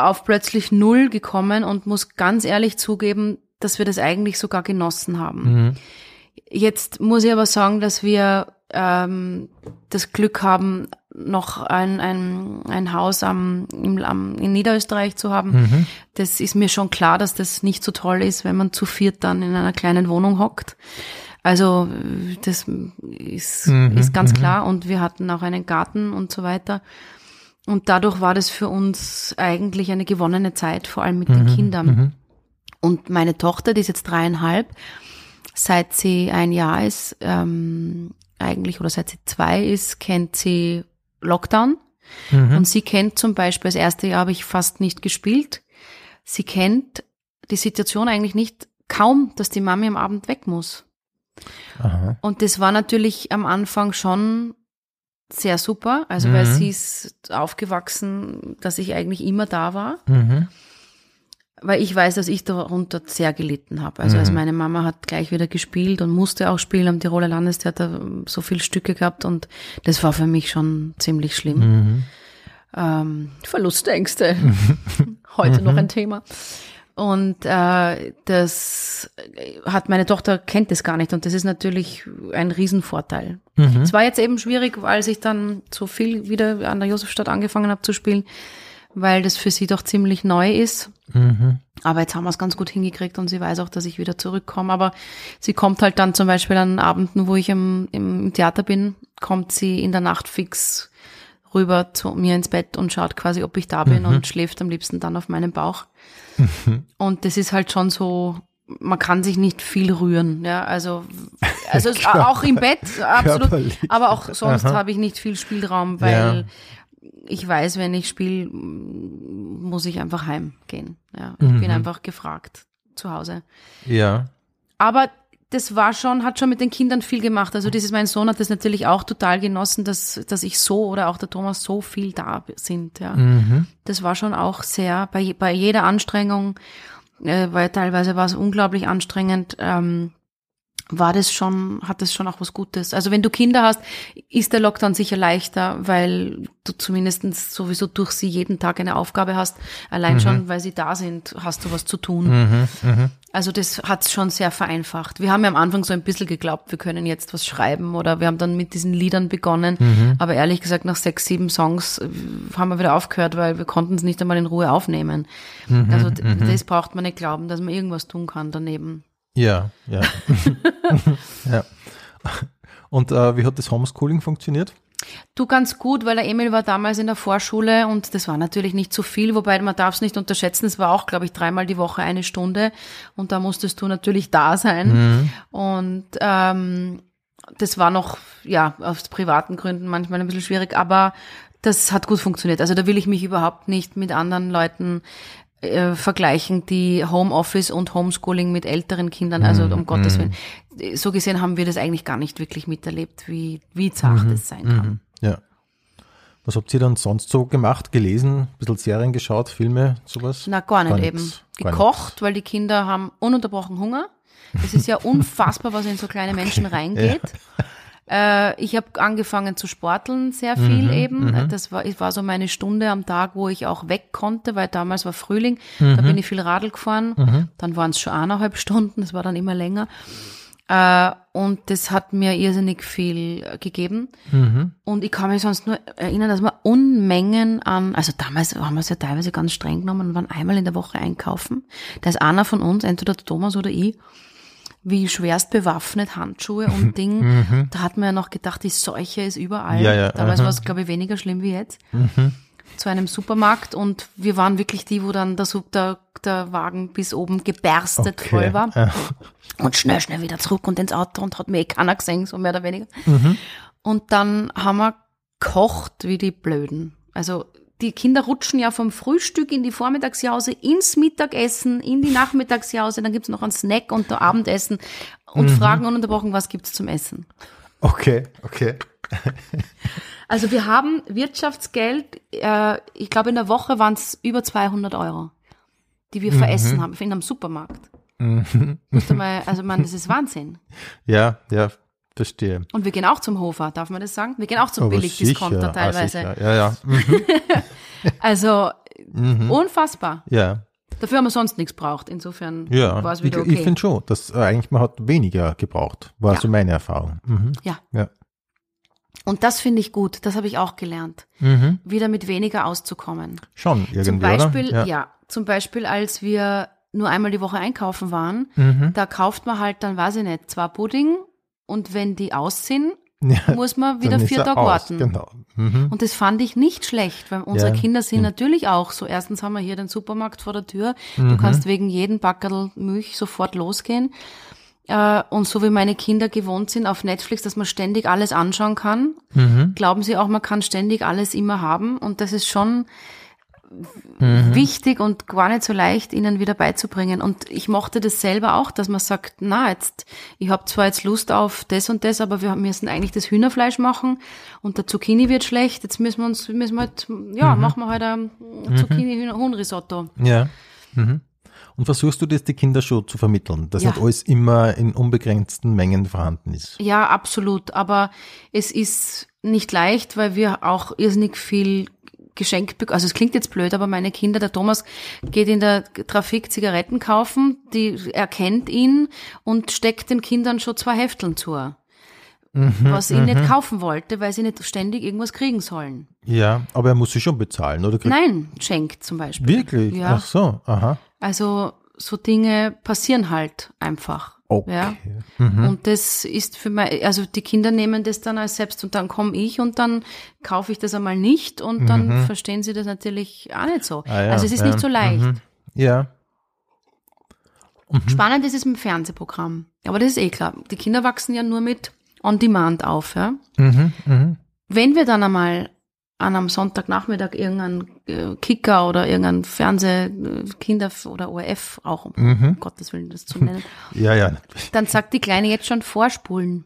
auf plötzlich null gekommen und muss ganz ehrlich zugeben, dass wir das eigentlich sogar genossen haben. Jetzt muss ich aber sagen, dass wir ähm, das Glück haben, noch ein, ein, ein Haus am, im, am, in Niederösterreich zu haben. Das ist mir schon klar, dass das nicht so toll ist, wenn man zu viert dann in einer kleinen Wohnung hockt. Also das ist, ist ganz klar. Und wir hatten auch einen Garten und so weiter. Und dadurch war das für uns eigentlich eine gewonnene Zeit, vor allem mit den Kindern. Und meine Tochter, die ist jetzt dreieinhalb, seit sie ein Jahr ist, ähm, eigentlich, oder seit sie zwei ist, kennt sie Lockdown. Und sie kennt zum Beispiel, das erste Jahr habe ich fast nicht gespielt. Sie kennt die Situation eigentlich nicht kaum, dass die Mami am Abend weg muss. Aha. Und das war natürlich am Anfang schon sehr super, also weil Mhm. sie ist aufgewachsen, dass ich eigentlich immer da war. Mhm. Weil ich weiß, dass ich darunter sehr gelitten habe. Also als meine Mama hat gleich wieder gespielt und musste auch spielen am Tiroler Landestheater, so viele Stücke gehabt und das war für mich schon ziemlich schlimm. Mhm. Ähm, Verlustängste, heute noch ein Thema. Und äh, das hat meine Tochter kennt das gar nicht und das ist natürlich ein Riesenvorteil. Es war jetzt eben schwierig, als ich dann so viel wieder an der Josefstadt angefangen habe zu spielen, weil das für sie doch ziemlich neu ist. Mhm. Aber jetzt haben wir es ganz gut hingekriegt und sie weiß auch, dass ich wieder zurückkomme. Aber sie kommt halt dann zum Beispiel an Abenden, wo ich im, im Theater bin, kommt sie in der Nacht fix rüber zu mir ins Bett und schaut quasi, ob ich da bin und schläft am liebsten dann auf meinem Bauch. Und das ist halt schon so, man kann sich nicht viel rühren, ja, also, also auch im Bett, absolut, Körperlich. aber auch sonst habe ich nicht viel Spielraum, weil ich weiß, wenn ich spiele, muss ich einfach heimgehen. Ja, ich bin einfach gefragt zu Hause. Ja. Aber das war schon, hat schon mit den Kindern viel gemacht. Also dieses, mein Sohn hat das natürlich auch total genossen, dass, dass ich so oder auch der Thomas so viel da sind, ja. Mhm. Das war schon auch sehr, bei, bei jeder Anstrengung, äh, weil teilweise war es unglaublich anstrengend, ähm, war das schon, hat das schon auch was Gutes. Also wenn du Kinder hast, ist der Lockdown sicher leichter, weil du zumindest sowieso durch sie jeden Tag eine Aufgabe hast. Allein schon, weil sie da sind, hast du was zu tun. Mhm. Mhm. Also das hat's schon sehr vereinfacht. Wir haben ja am Anfang so ein bisschen geglaubt, wir können jetzt was schreiben oder wir haben dann mit diesen Liedern begonnen. Aber ehrlich gesagt, nach sechs, sieben Songs äh, haben wir wieder aufgehört, weil wir konnten es nicht einmal in Ruhe aufnehmen. also d- das braucht man nicht glauben, dass man irgendwas tun kann daneben. Ja, ja. ja. Und äh, wie hat das Homeschooling funktioniert? Du ganz gut, weil der Emil war damals in der Vorschule und das war natürlich nicht so viel, wobei man darf es nicht unterschätzen, es war auch, glaube ich, dreimal die Woche eine Stunde und da musstest du natürlich da sein. Und ähm, das war noch, ja, aus privaten Gründen manchmal ein bisschen schwierig, aber das hat gut funktioniert. Also da will ich mich überhaupt nicht mit anderen Leuten äh, vergleichen, die Homeoffice und Homeschooling mit älteren Kindern, also um Gottes Willen. So gesehen haben wir das eigentlich gar nicht wirklich miterlebt, wie, wie zart es sein kann. Ja. Was habt ihr dann sonst so gemacht? Gelesen, ein bisschen Serien geschaut, Filme, sowas? Na, gar nicht Gar eben. gar Gekocht, weil die Kinder haben ununterbrochen Hunger. Das ist ja unfassbar, was in so kleine Menschen reingeht. Äh, ich habe angefangen zu sporteln sehr viel Mhm, eben. Das war, es war so meine Stunde am Tag, wo ich auch weg konnte, weil damals war Frühling. Mhm. Da bin ich viel Radl gefahren. Dann waren es schon eineinhalb Stunden, das war dann immer länger. Äh, und das hat mir irrsinnig viel gegeben. Mhm. Und ich kann mich sonst nur erinnern, dass wir Unmengen an, also damals haben wir es ja teilweise ganz streng genommen und waren einmal in der Woche einkaufen. Da ist einer von uns, entweder der Thomas oder ich, wie schwerst bewaffnet, Handschuhe und Ding. Da hat man ja noch gedacht, die Seuche ist überall. Mhm. Ja, ja, Damals. Mhm. war es, glaube ich, weniger schlimm wie jetzt. Zu einem Supermarkt und wir waren wirklich die, wo dann der, Sup- der, der Wagen bis oben geberstet Okay. voll war. Ja. Und schnell, schnell wieder zurück und ins Auto und hat mir eh keiner gesehen, so mehr oder weniger. Mhm. Und dann haben wir kocht wie die Blöden. Also die Kinder rutschen ja vom Frühstück in die Vormittagsjause, ins Mittagessen, in die Nachmittagsjause, dann gibt's noch einen Snack und der Abendessen und Mhm. fragen ununterbrochen, was gibt's zum Essen. Okay, okay. Also wir haben Wirtschaftsgeld, äh, ich glaube in der Woche waren es über 200 Euro, die wir veressen haben in einem Supermarkt. Du mal, also man, das ist Wahnsinn. Ja, ja, verstehe. Und wir gehen auch zum Hofer, darf man das sagen? Wir gehen auch zum Aber Billigdiscounter ah, teilweise. sicher. Ja, ja. Mhm. Also unfassbar. Ja, Dafür haben wir sonst nichts braucht. Insofern ja. war es Ich, wieder ich okay. finde schon, dass äh, eigentlich man hat weniger gebraucht. War Ja. so meine Erfahrung. Mhm. ja. Ja. Und das finde ich gut. Das habe ich auch gelernt. Mhm. Wieder mit weniger auszukommen. Schon irgendwie, Zum Beispiel, oder? ja. zum Beispiel, als wir nur einmal die Woche einkaufen waren, Mhm. da kauft man halt dann, weiß ich nicht, zwei Pudding und wenn die aus sind, Ja, muss man wieder vier er Tage warten. Genau. Mhm. Und das fand ich nicht schlecht, weil unsere Ja. Mhm. Kinder sind natürlich auch so. Erstens haben wir hier den Supermarkt vor der Tür. Mhm. Du kannst wegen jedem Backerl Milch sofort losgehen. Äh, Und so wie meine Kinder gewohnt sind auf Netflix, dass man ständig alles anschauen kann, Mhm. glauben sie auch, man kann ständig alles immer haben. Und das ist schon Mhm. wichtig und gar nicht so leicht, ihnen wieder beizubringen. Und ich mochte das selber auch, dass man sagt, na, jetzt, ich habe zwar jetzt Lust auf das und das, aber wir müssen eigentlich das Hühnerfleisch machen und der Zucchini wird schlecht. Jetzt müssen wir uns, müssen wir halt, ja, Mhm. machen wir halt ein Zucchini-Huhn-Risotto. Ja. Mhm. Und versuchst du das die Kinder schon zu vermitteln, dass Ja. nicht alles immer in unbegrenzten Mengen vorhanden ist? Ja, absolut. Aber es ist nicht leicht, weil wir auch irrsinnig viel geschenkt bekommen. Also es klingt jetzt blöd, aber meine Kinder, der Thomas geht in der Trafik Zigaretten kaufen, die erkennt ihn und steckt den Kindern schon zwei Hefteln zu. was ihn nicht kaufen wollte, weil sie nicht ständig irgendwas kriegen sollen. Ja, aber er muss sie schon bezahlen, oder? Nein, schenkt zum Beispiel. Wirklich? Ja. Ach so, aha. Also so Dinge passieren halt einfach. Okay. Ja. Mhm. Und das ist für mich, also die Kinder nehmen das dann als selbst und dann komme ich und dann kaufe ich das einmal nicht und dann verstehen sie das natürlich auch nicht so. Mhm. Ah ja, also es ist ja. nicht so leicht. Mhm. Ja. Spannend ist es im Fernsehprogramm. Aber das ist eh klar. Die Kinder wachsen ja nur mit On Demand auf, ja. Mhm. Mhm. Wenn wir dann einmal an einem Sonntagnachmittag irgendeinen äh, Kicker oder irgendeinen Fernseh, äh, Kinder- oder ORF, auch um Mhm. Gottes Willen das zu nennen, Ja, ja. dann sagt die Kleine jetzt schon vorspulen.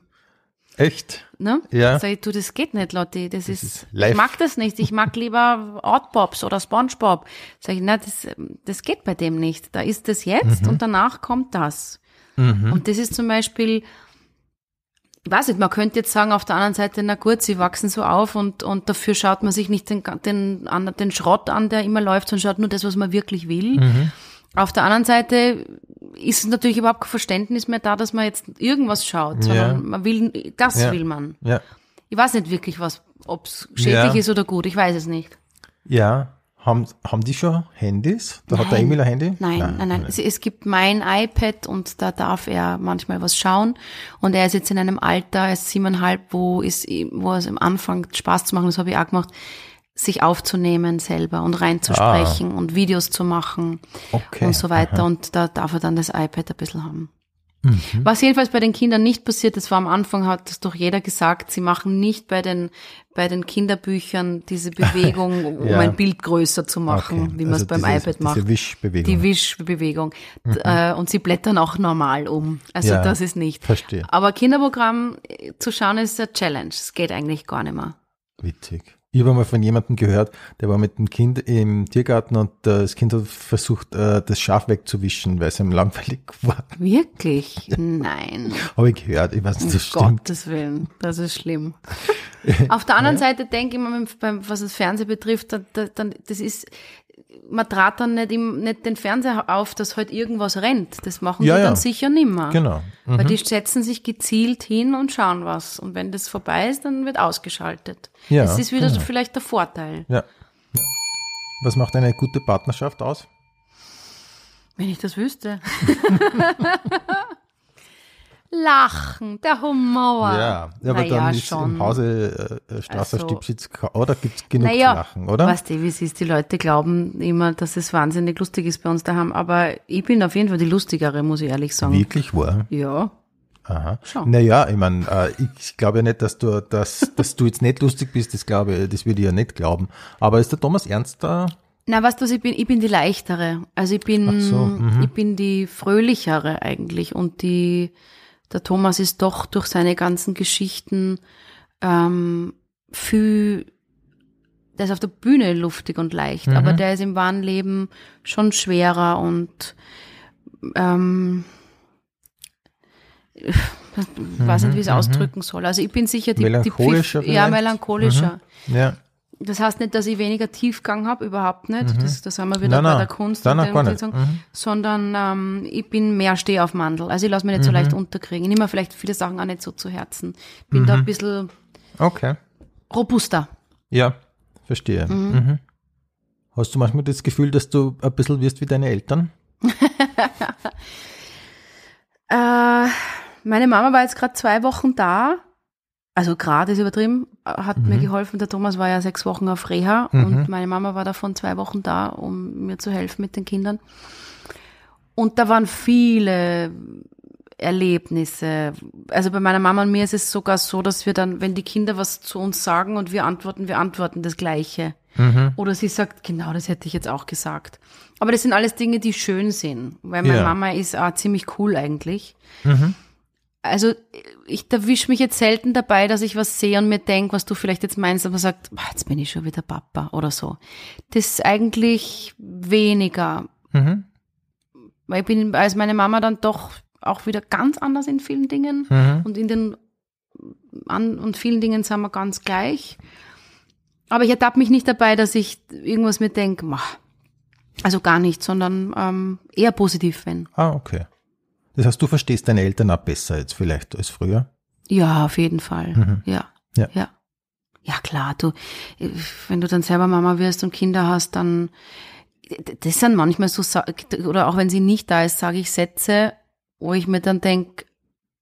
Echt? Ne? Ja. Sag ich, du, das geht nicht, Lotti. Das ist, ist live. ich mag das nicht. Ich mag lieber Outpops oder Spongebob. Sag ich, na, das, das geht bei dem nicht. Da ist das jetzt Mhm. und danach kommt das. Und das ist zum Beispiel, ich weiß nicht, man könnte jetzt sagen auf der anderen Seite, na gut, sie wachsen so auf und, und dafür schaut man sich nicht den, den, den Schrott an, der immer läuft, sondern schaut nur das, was man wirklich will. Mhm. Auf der anderen Seite ist natürlich überhaupt kein Verständnis mehr da, dass man jetzt irgendwas schaut, sondern Ja. man will, das Ja. will man. Ja. Ich weiß nicht wirklich, was, ob's schädlich Ja. ist oder gut, ich weiß es nicht. Ja. Haben, haben die schon Handys? Da hat der Nein. Emil ein Handy? Nein, nein, nein. Es, es gibt mein iPad und da darf er manchmal was schauen. Und er ist jetzt in einem Alter, er ist siebeneinhalb, wo, ist, wo es am Anfang Spaß zu machen, das habe ich auch gemacht, sich aufzunehmen selber und reinzusprechen und Videos zu machen Okay. und so weiter. Und da darf er dann das iPad ein bisschen haben. Was jedenfalls bei den Kindern nicht passiert, das war am Anfang, hat das doch jeder gesagt, sie machen nicht bei den, bei den Kinderbüchern diese Bewegung, um Ja. ein Bild größer zu machen, Okay. wie man es Also beim diese- iPad macht. Diese Wischbewegung. Die Wischbewegung. D- Äh, und sie blättern auch normal um. Also Ja, das ist nicht. verstehe. Aber Kinderprogramm äh, zu schauen ist eine Challenge. Es geht eigentlich gar nicht mehr. Witzig. Ich habe mal von jemandem gehört, der war mit dem Kind im Tiergarten und äh, das Kind hat versucht, äh, das Schaf wegzuwischen, weil es ihm langweilig war. Wirklich? Nein. Habe ich gehört. Ich weiß nicht, Um das stimmt. Gottes Willen. Das ist schlimm. Auf der anderen Seite denke ich mal, beim, was das Fernsehen betrifft, da, da, dann, das ist, man trat dann nicht, im, nicht den Fernseher auf, dass halt irgendwas rennt. Das machen Ja, die ja. dann sicher nimmer. Genau. Mhm. Weil die setzen sich gezielt hin und schauen was. Und wenn das vorbei ist, dann wird ausgeschaltet. Ja, das ist wieder genau. vielleicht der Vorteil. Ja. ja. Was macht eine gute Partnerschaft aus? Wenn ich das wüsste. Lachen, der Humor. Ja, aber naja, dann ist schon. im Hause äh, Strasser Also- oder gibt's genug naja, zu lachen, oder? Weißt du, wie es ist, die Leute glauben immer, dass es wahnsinnig lustig ist bei uns daheim, aber ich bin auf jeden Fall die lustigere, muss ich ehrlich sagen. Wirklich wahr? Ja. Aha. Schon. Naja, ich meine, äh, ich glaube ja nicht, dass du, dass, dass du jetzt nicht lustig bist, das glaube ich, das würde ich ja nicht glauben. Aber ist der Thomas Ernst da? Na, weißt du, was ich bin? Ich bin die leichtere. Also ich bin, so, mhm. ich bin die fröhlichere eigentlich und die, der Thomas ist doch durch seine ganzen Geschichten ähm, viel, der ist auf der Bühne luftig und leicht, Mhm. aber der ist im wahren Leben schon schwerer und ähm, ich weiß nicht, wie ich es ausdrücken soll. Also ich bin sicher die, die Mhm, Melancholischer Pfiff, ja, melancholischer. Ja. Das heißt nicht, dass ich weniger Tiefgang habe, überhaupt nicht. Das, das haben wir wieder Mhm. Nein, bei der Kunst Nein, nein. Sozusagen, Mhm. sondern ähm, ich bin mehr Steh auf Mandel. Also ich lasse mich nicht so Mhm. leicht unterkriegen. Ich nehme mir vielleicht viele Sachen auch nicht so zu Herzen. Bin Mhm. da ein bisschen Okay. robuster. Ja, verstehe. Mhm. Hast du manchmal das Gefühl, dass du ein bisschen wirst wie deine Eltern? Äh, meine Mama war jetzt gerade zwei Wochen da. Also gerade ist übertrieben, hat Mhm. mir geholfen. Der Thomas war ja sechs Wochen auf Reha und meine Mama war davon zwei Wochen da, um mir zu helfen mit den Kindern. Und da waren viele Erlebnisse. Also bei meiner Mama und mir ist es sogar so, dass wir dann, wenn die Kinder was zu uns sagen und wir antworten, wir antworten das Gleiche. Oder sie sagt, genau, das hätte ich jetzt auch gesagt. Aber das sind alles Dinge, die schön sind, weil meine Ja. Mama ist auch ziemlich cool eigentlich. Also ich erwische mich jetzt selten dabei, dass ich was sehe und mir denke, was du vielleicht jetzt meinst, aber sagt, "Ah, jetzt bin ich schon wieder Papa oder so. Das ist eigentlich weniger, Mhm. weil ich bin als meine Mama dann doch auch wieder ganz anders in vielen Dingen Mhm. und in den an und vielen Dingen sind wir ganz gleich. Aber ich ertappe mich nicht dabei, dass ich irgendwas mir denke, also gar nicht, sondern ähm, eher positiv, wenn. Ah, okay. Das heißt, du verstehst deine Eltern auch besser jetzt vielleicht als früher? Ja, auf jeden Fall. Ja. Ja. ja. Ja, klar, du, wenn du dann selber Mama wirst und Kinder hast, dann, das sind manchmal so, oder auch wenn sie nicht da ist, sage ich Sätze, wo ich mir dann denke,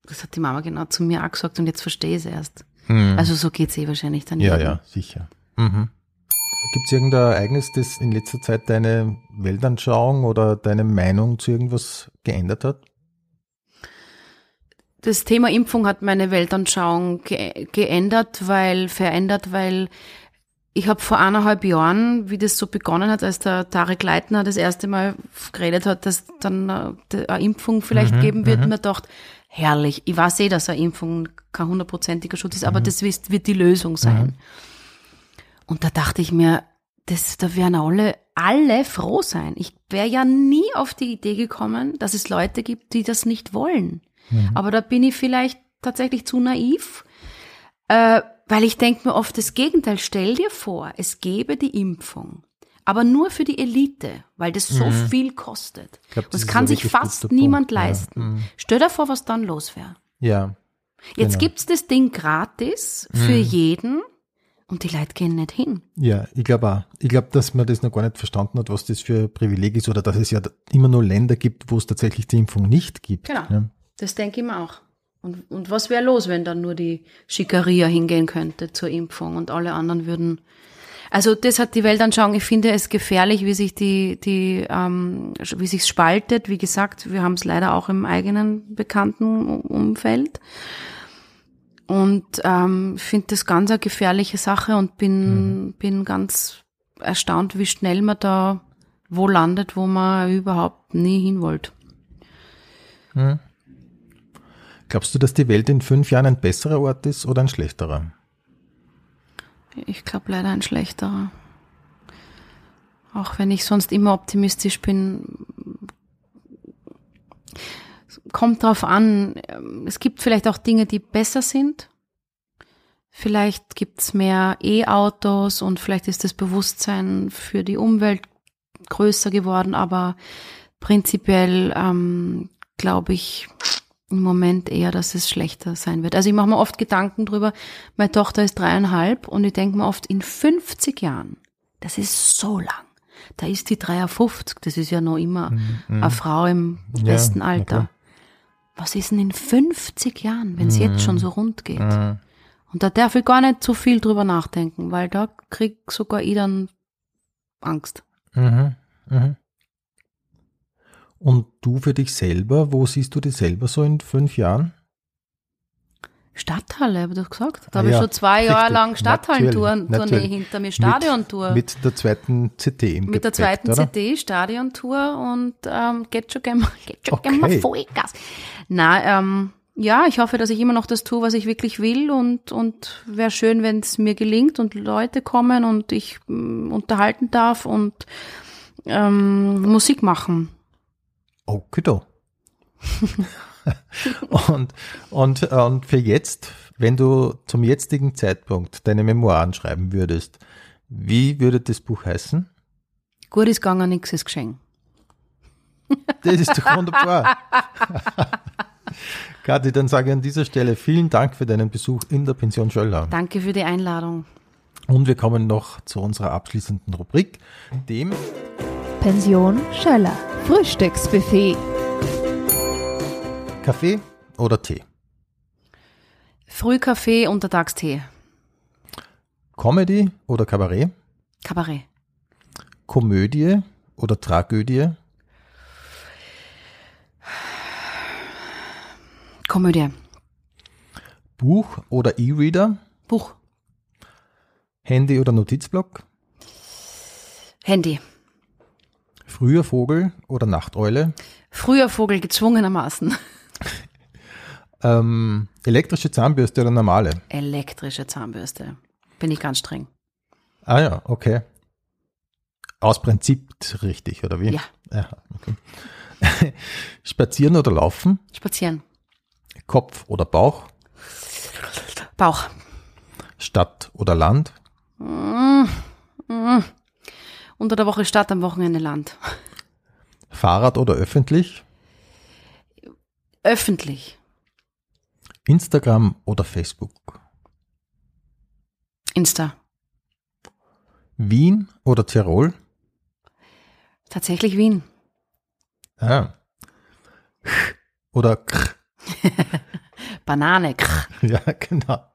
das hat die Mama genau zu mir auch gesagt und jetzt verstehe ich es erst. Mhm. Also so geht's eh wahrscheinlich dann Ja, jedem. ja, sicher. Mhm. Gibt es irgendein Ereignis, das in letzter Zeit deine Weltanschauung oder deine Meinung zu irgendwas geändert hat? Das Thema Impfung hat meine Weltanschauung ge geändert, weil, verändert, weil ich habe vor eineinhalb Jahren, wie das so begonnen hat, als der Tarek Leitner das erste Mal geredet hat, dass dann äh, eine Impfung vielleicht geben wird, mir gedacht, herrlich. Ich weiß eh, dass eine Impfung kein hundertprozentiger Schutz ist, aber das wird, wird die Lösung sein. Und da dachte ich mir, das, da werden alle, alle froh sein. Ich wäre ja nie auf die Idee gekommen, dass es Leute gibt, die das nicht wollen. Aber da bin ich vielleicht tatsächlich zu naiv, äh, weil ich denke mir oft das Gegenteil. Stell dir vor, es gäbe die Impfung, aber nur für die Elite, weil das so viel kostet. glaub, Und das das ist kann sich fast niemand Punkt, ja. leisten. Stell dir vor, was dann los wäre. Ja. Jetzt Genau. gibt's das Ding gratis für jeden und die Leute gehen nicht hin. Ja, ich glaube auch. Ich glaube, dass man das noch gar nicht verstanden hat, was das für ein Privileg ist oder dass es ja immer nur Länder gibt, wo es tatsächlich die Impfung nicht gibt. Genau. Ja. Das denke ich mir auch. Und, und was wäre los, wenn dann nur die Schickeria hingehen könnte zur Impfung und alle anderen würden. Also das hat die Weltanschauung. Ich finde es gefährlich, wie sich die, die, ähm, wie sich's spaltet. Wie gesagt, wir haben es leider auch im eigenen bekannten Umfeld. Und ähm, finde das ganz eine gefährliche Sache und bin, bin ganz erstaunt, wie schnell man da wo landet, wo man überhaupt nie hin wollte. Glaubst du, dass die Welt in fünf Jahren ein besserer Ort ist oder ein schlechterer? Ich glaube leider ein schlechterer. Auch wenn ich sonst immer optimistisch bin. Kommt drauf an. Es gibt vielleicht auch Dinge, die besser sind. Vielleicht gibt's mehr E-Autos und vielleicht ist das Bewusstsein für die Umwelt größer geworden, aber prinzipiell ähm, glaube ich im Moment eher, dass es schlechter sein wird. Also ich mache mir oft Gedanken drüber, meine Tochter ist dreieinhalb und ich denke mir oft, in 50 Jahren, das ist so lang, da ist die 53, das ist ja noch immer eine Frau im Ja, besten Alter. Was ist denn in 50 Jahren, wenn es jetzt schon so rund geht? Mhm. Und da darf ich gar nicht so viel drüber nachdenken, weil da krieg sogar ich dann Angst. Mhm. Mhm. Und du für dich selber, wo siehst du dich selber so in fünf Jahren? Stadthalle, habe ich doch gesagt. Da Ah habe ich ja, schon zwei Jahre lang Stadthallentournee hinter mir, Stadiontour. Mit, Mit, mit der zweiten CT im der Gepäck, zweiten oder? CD, Stadiontour und ähm, geht schon gerne geht schon gern mal Okay. Vollgas. Na, ähm, ja, ich hoffe, dass ich immer noch das tue, was ich wirklich will und, und wäre schön, wenn es mir gelingt und Leute kommen und ich mm, unterhalten darf und ähm, Musik machen. Okido. und, und, und für jetzt, wenn du zum jetzigen Zeitpunkt deine Memoiren schreiben würdest, wie würde das Buch heißen? Gut ist gegangen, nix ist geschehen. Das ist doch wunderbar. Kathi, dann sage ich an dieser Stelle vielen Dank für deinen Besuch in der Pension Schöller. Danke für die Einladung. Und wir kommen noch zu unserer abschließenden Rubrik, dem Pension Schöller. Frühstücksbuffet. Kaffee oder Tee. Frühkaffee, Untertagstee. Comedy oder Kabarett. Kabarett. Komödie oder Tragödie. Komödie. Buch oder E-Reader. Buch. Handy oder Notizblock. Handy. Früher Vogel oder Nachteule. Früher Vogel gezwungenermaßen. Ähm, elektrische Zahnbürste oder normale. Elektrische Zahnbürste. Bin ich ganz streng. Ah ja, okay. Aus Prinzip richtig, oder wie? Ja. ja okay. Spazieren oder laufen. Spazieren. Kopf oder Bauch. Bauch. Stadt oder Land. Unter der Woche Stadt, am Wochenende Land. Fahrrad oder öffentlich. Öffentlich. Instagram oder Facebook. Insta. Wien oder Tirol. Tatsächlich Wien. Ah. Oder K. Banane. Ja, genau.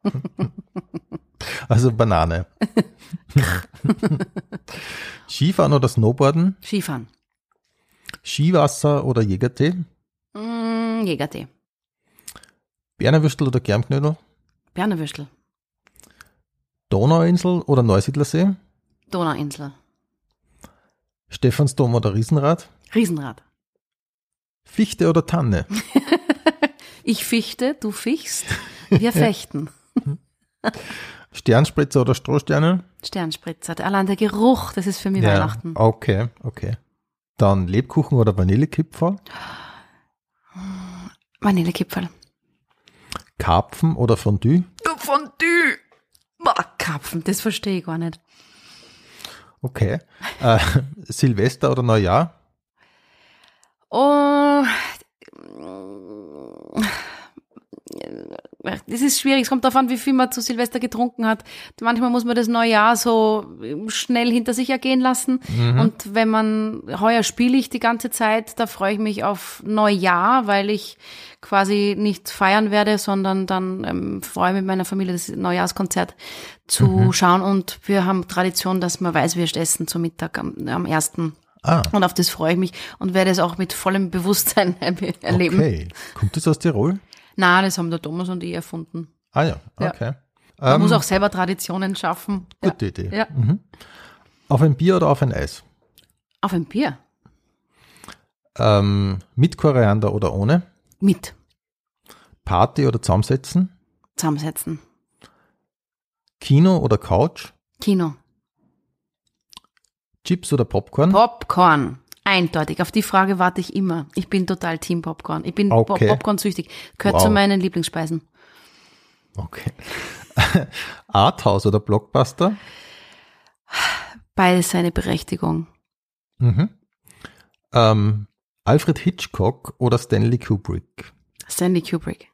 Also Banane. Skifahren oder Snowboarden. Skifahren. Skiwasser oder Jägertee. Mm, Jägertee. Bernerwürstel oder Germknödel. Bernerwürstel. Donauinsel oder Neusiedlersee? Donauinsel. Stephansdom oder Riesenrad? Riesenrad. Fichte oder Tanne? Ich fichte, du fichst, wir fechten. Sternspritzer oder Strohsterne? Sternspritzer. Allein der Geruch, das ist für mich Weihnachten. Okay, okay. Dann Lebkuchen oder Vanillekipferl? Vanillekipferl. Karpfen oder Fondue? Fondue. Boah, Karpfen, das verstehe ich gar nicht. Okay. Äh, Silvester oder Neujahr? Oh, das ist schwierig. Es kommt darauf an, wie viel man zu Silvester getrunken hat. Manchmal muss man das Neujahr so schnell hinter sich ergehen lassen. Mhm. Und wenn man, heuer spiele ich die ganze Zeit, da freue ich mich auf Neujahr, weil ich quasi nicht feiern werde, sondern dann ähm, freue mit meiner Familie das Neujahrskonzert zu Mhm. schauen. Und wir haben Tradition, dass wir Weißwürst essen zum Mittag am, am ersten. Ah, Und auf das freue ich mich und werde es auch mit vollem Bewusstsein erleben. okay. Kommt das aus Tirol? Na, das haben der Thomas und ich erfunden. Ah ja, Ja. okay. Man Ähm, muss auch selber Traditionen schaffen. Gute Idee. Ja. Mhm. Auf ein Bier oder auf ein Eis? Auf ein Bier. Ähm, mit Koriander oder ohne? Mit. Party oder zusammensetzen? Zusammensetzen. Kino oder Couch? Kino. Chips oder Popcorn? Popcorn. Eindeutig. Auf die Frage warte ich immer. Ich bin total Team Popcorn. Ich bin Okay. Popcorn-süchtig. Gehört Wow. zu meinen Lieblingsspeisen. Okay. Arthouse oder Blockbuster? Beides seine Berechtigung. Mhm. Ähm, Alfred Hitchcock oder Stanley Kubrick? Stanley Kubrick.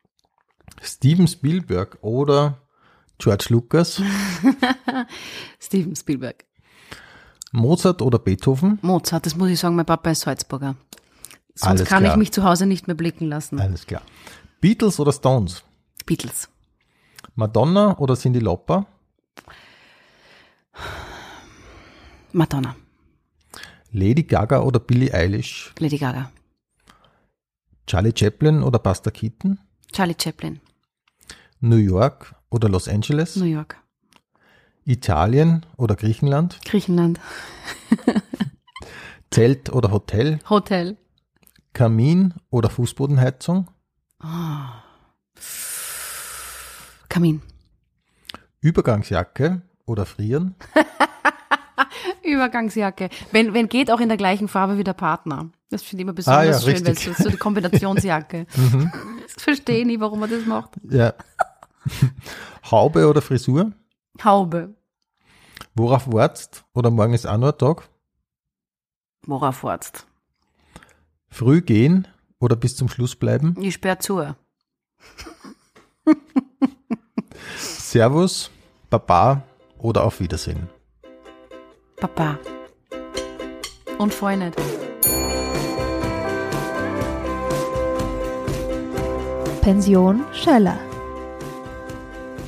Steven Spielberg oder George Lucas? Steven Spielberg. Mozart oder Beethoven? Mozart, das muss ich sagen, mein Papa ist Salzburger. Sonst Alles kann klar. ich mich zu Hause nicht mehr blicken lassen. Alles klar. Beatles oder Stones? Beatles. Madonna oder Cindy Lauper? Madonna. Lady Gaga oder Billie Eilish? Lady Gaga. Charlie Chaplin oder Buster Keaton? Charlie Chaplin. New York oder Los Angeles? New York. Italien oder Griechenland? Griechenland. Zelt oder Hotel? Hotel. Kamin oder Fußbodenheizung? Kamin. Übergangsjacke oder Frieren? Übergangsjacke. Wenn, wenn geht, auch in der gleichen Farbe wie der Partner. Das finde ich immer besonders Ah ja, schön, weil es so die Kombinationsjacke. Das verstehe ich nie, warum man das macht. Ja. Haube oder Frisur? Haube. Worauf wartest? Oder morgen ist auch nur ein Tag? Worauf wartest? Früh gehen oder bis zum Schluss bleiben? Ich sperr zu. Servus, Baba oder auf Wiedersehen? Papa. Und nicht. Pension Schöller.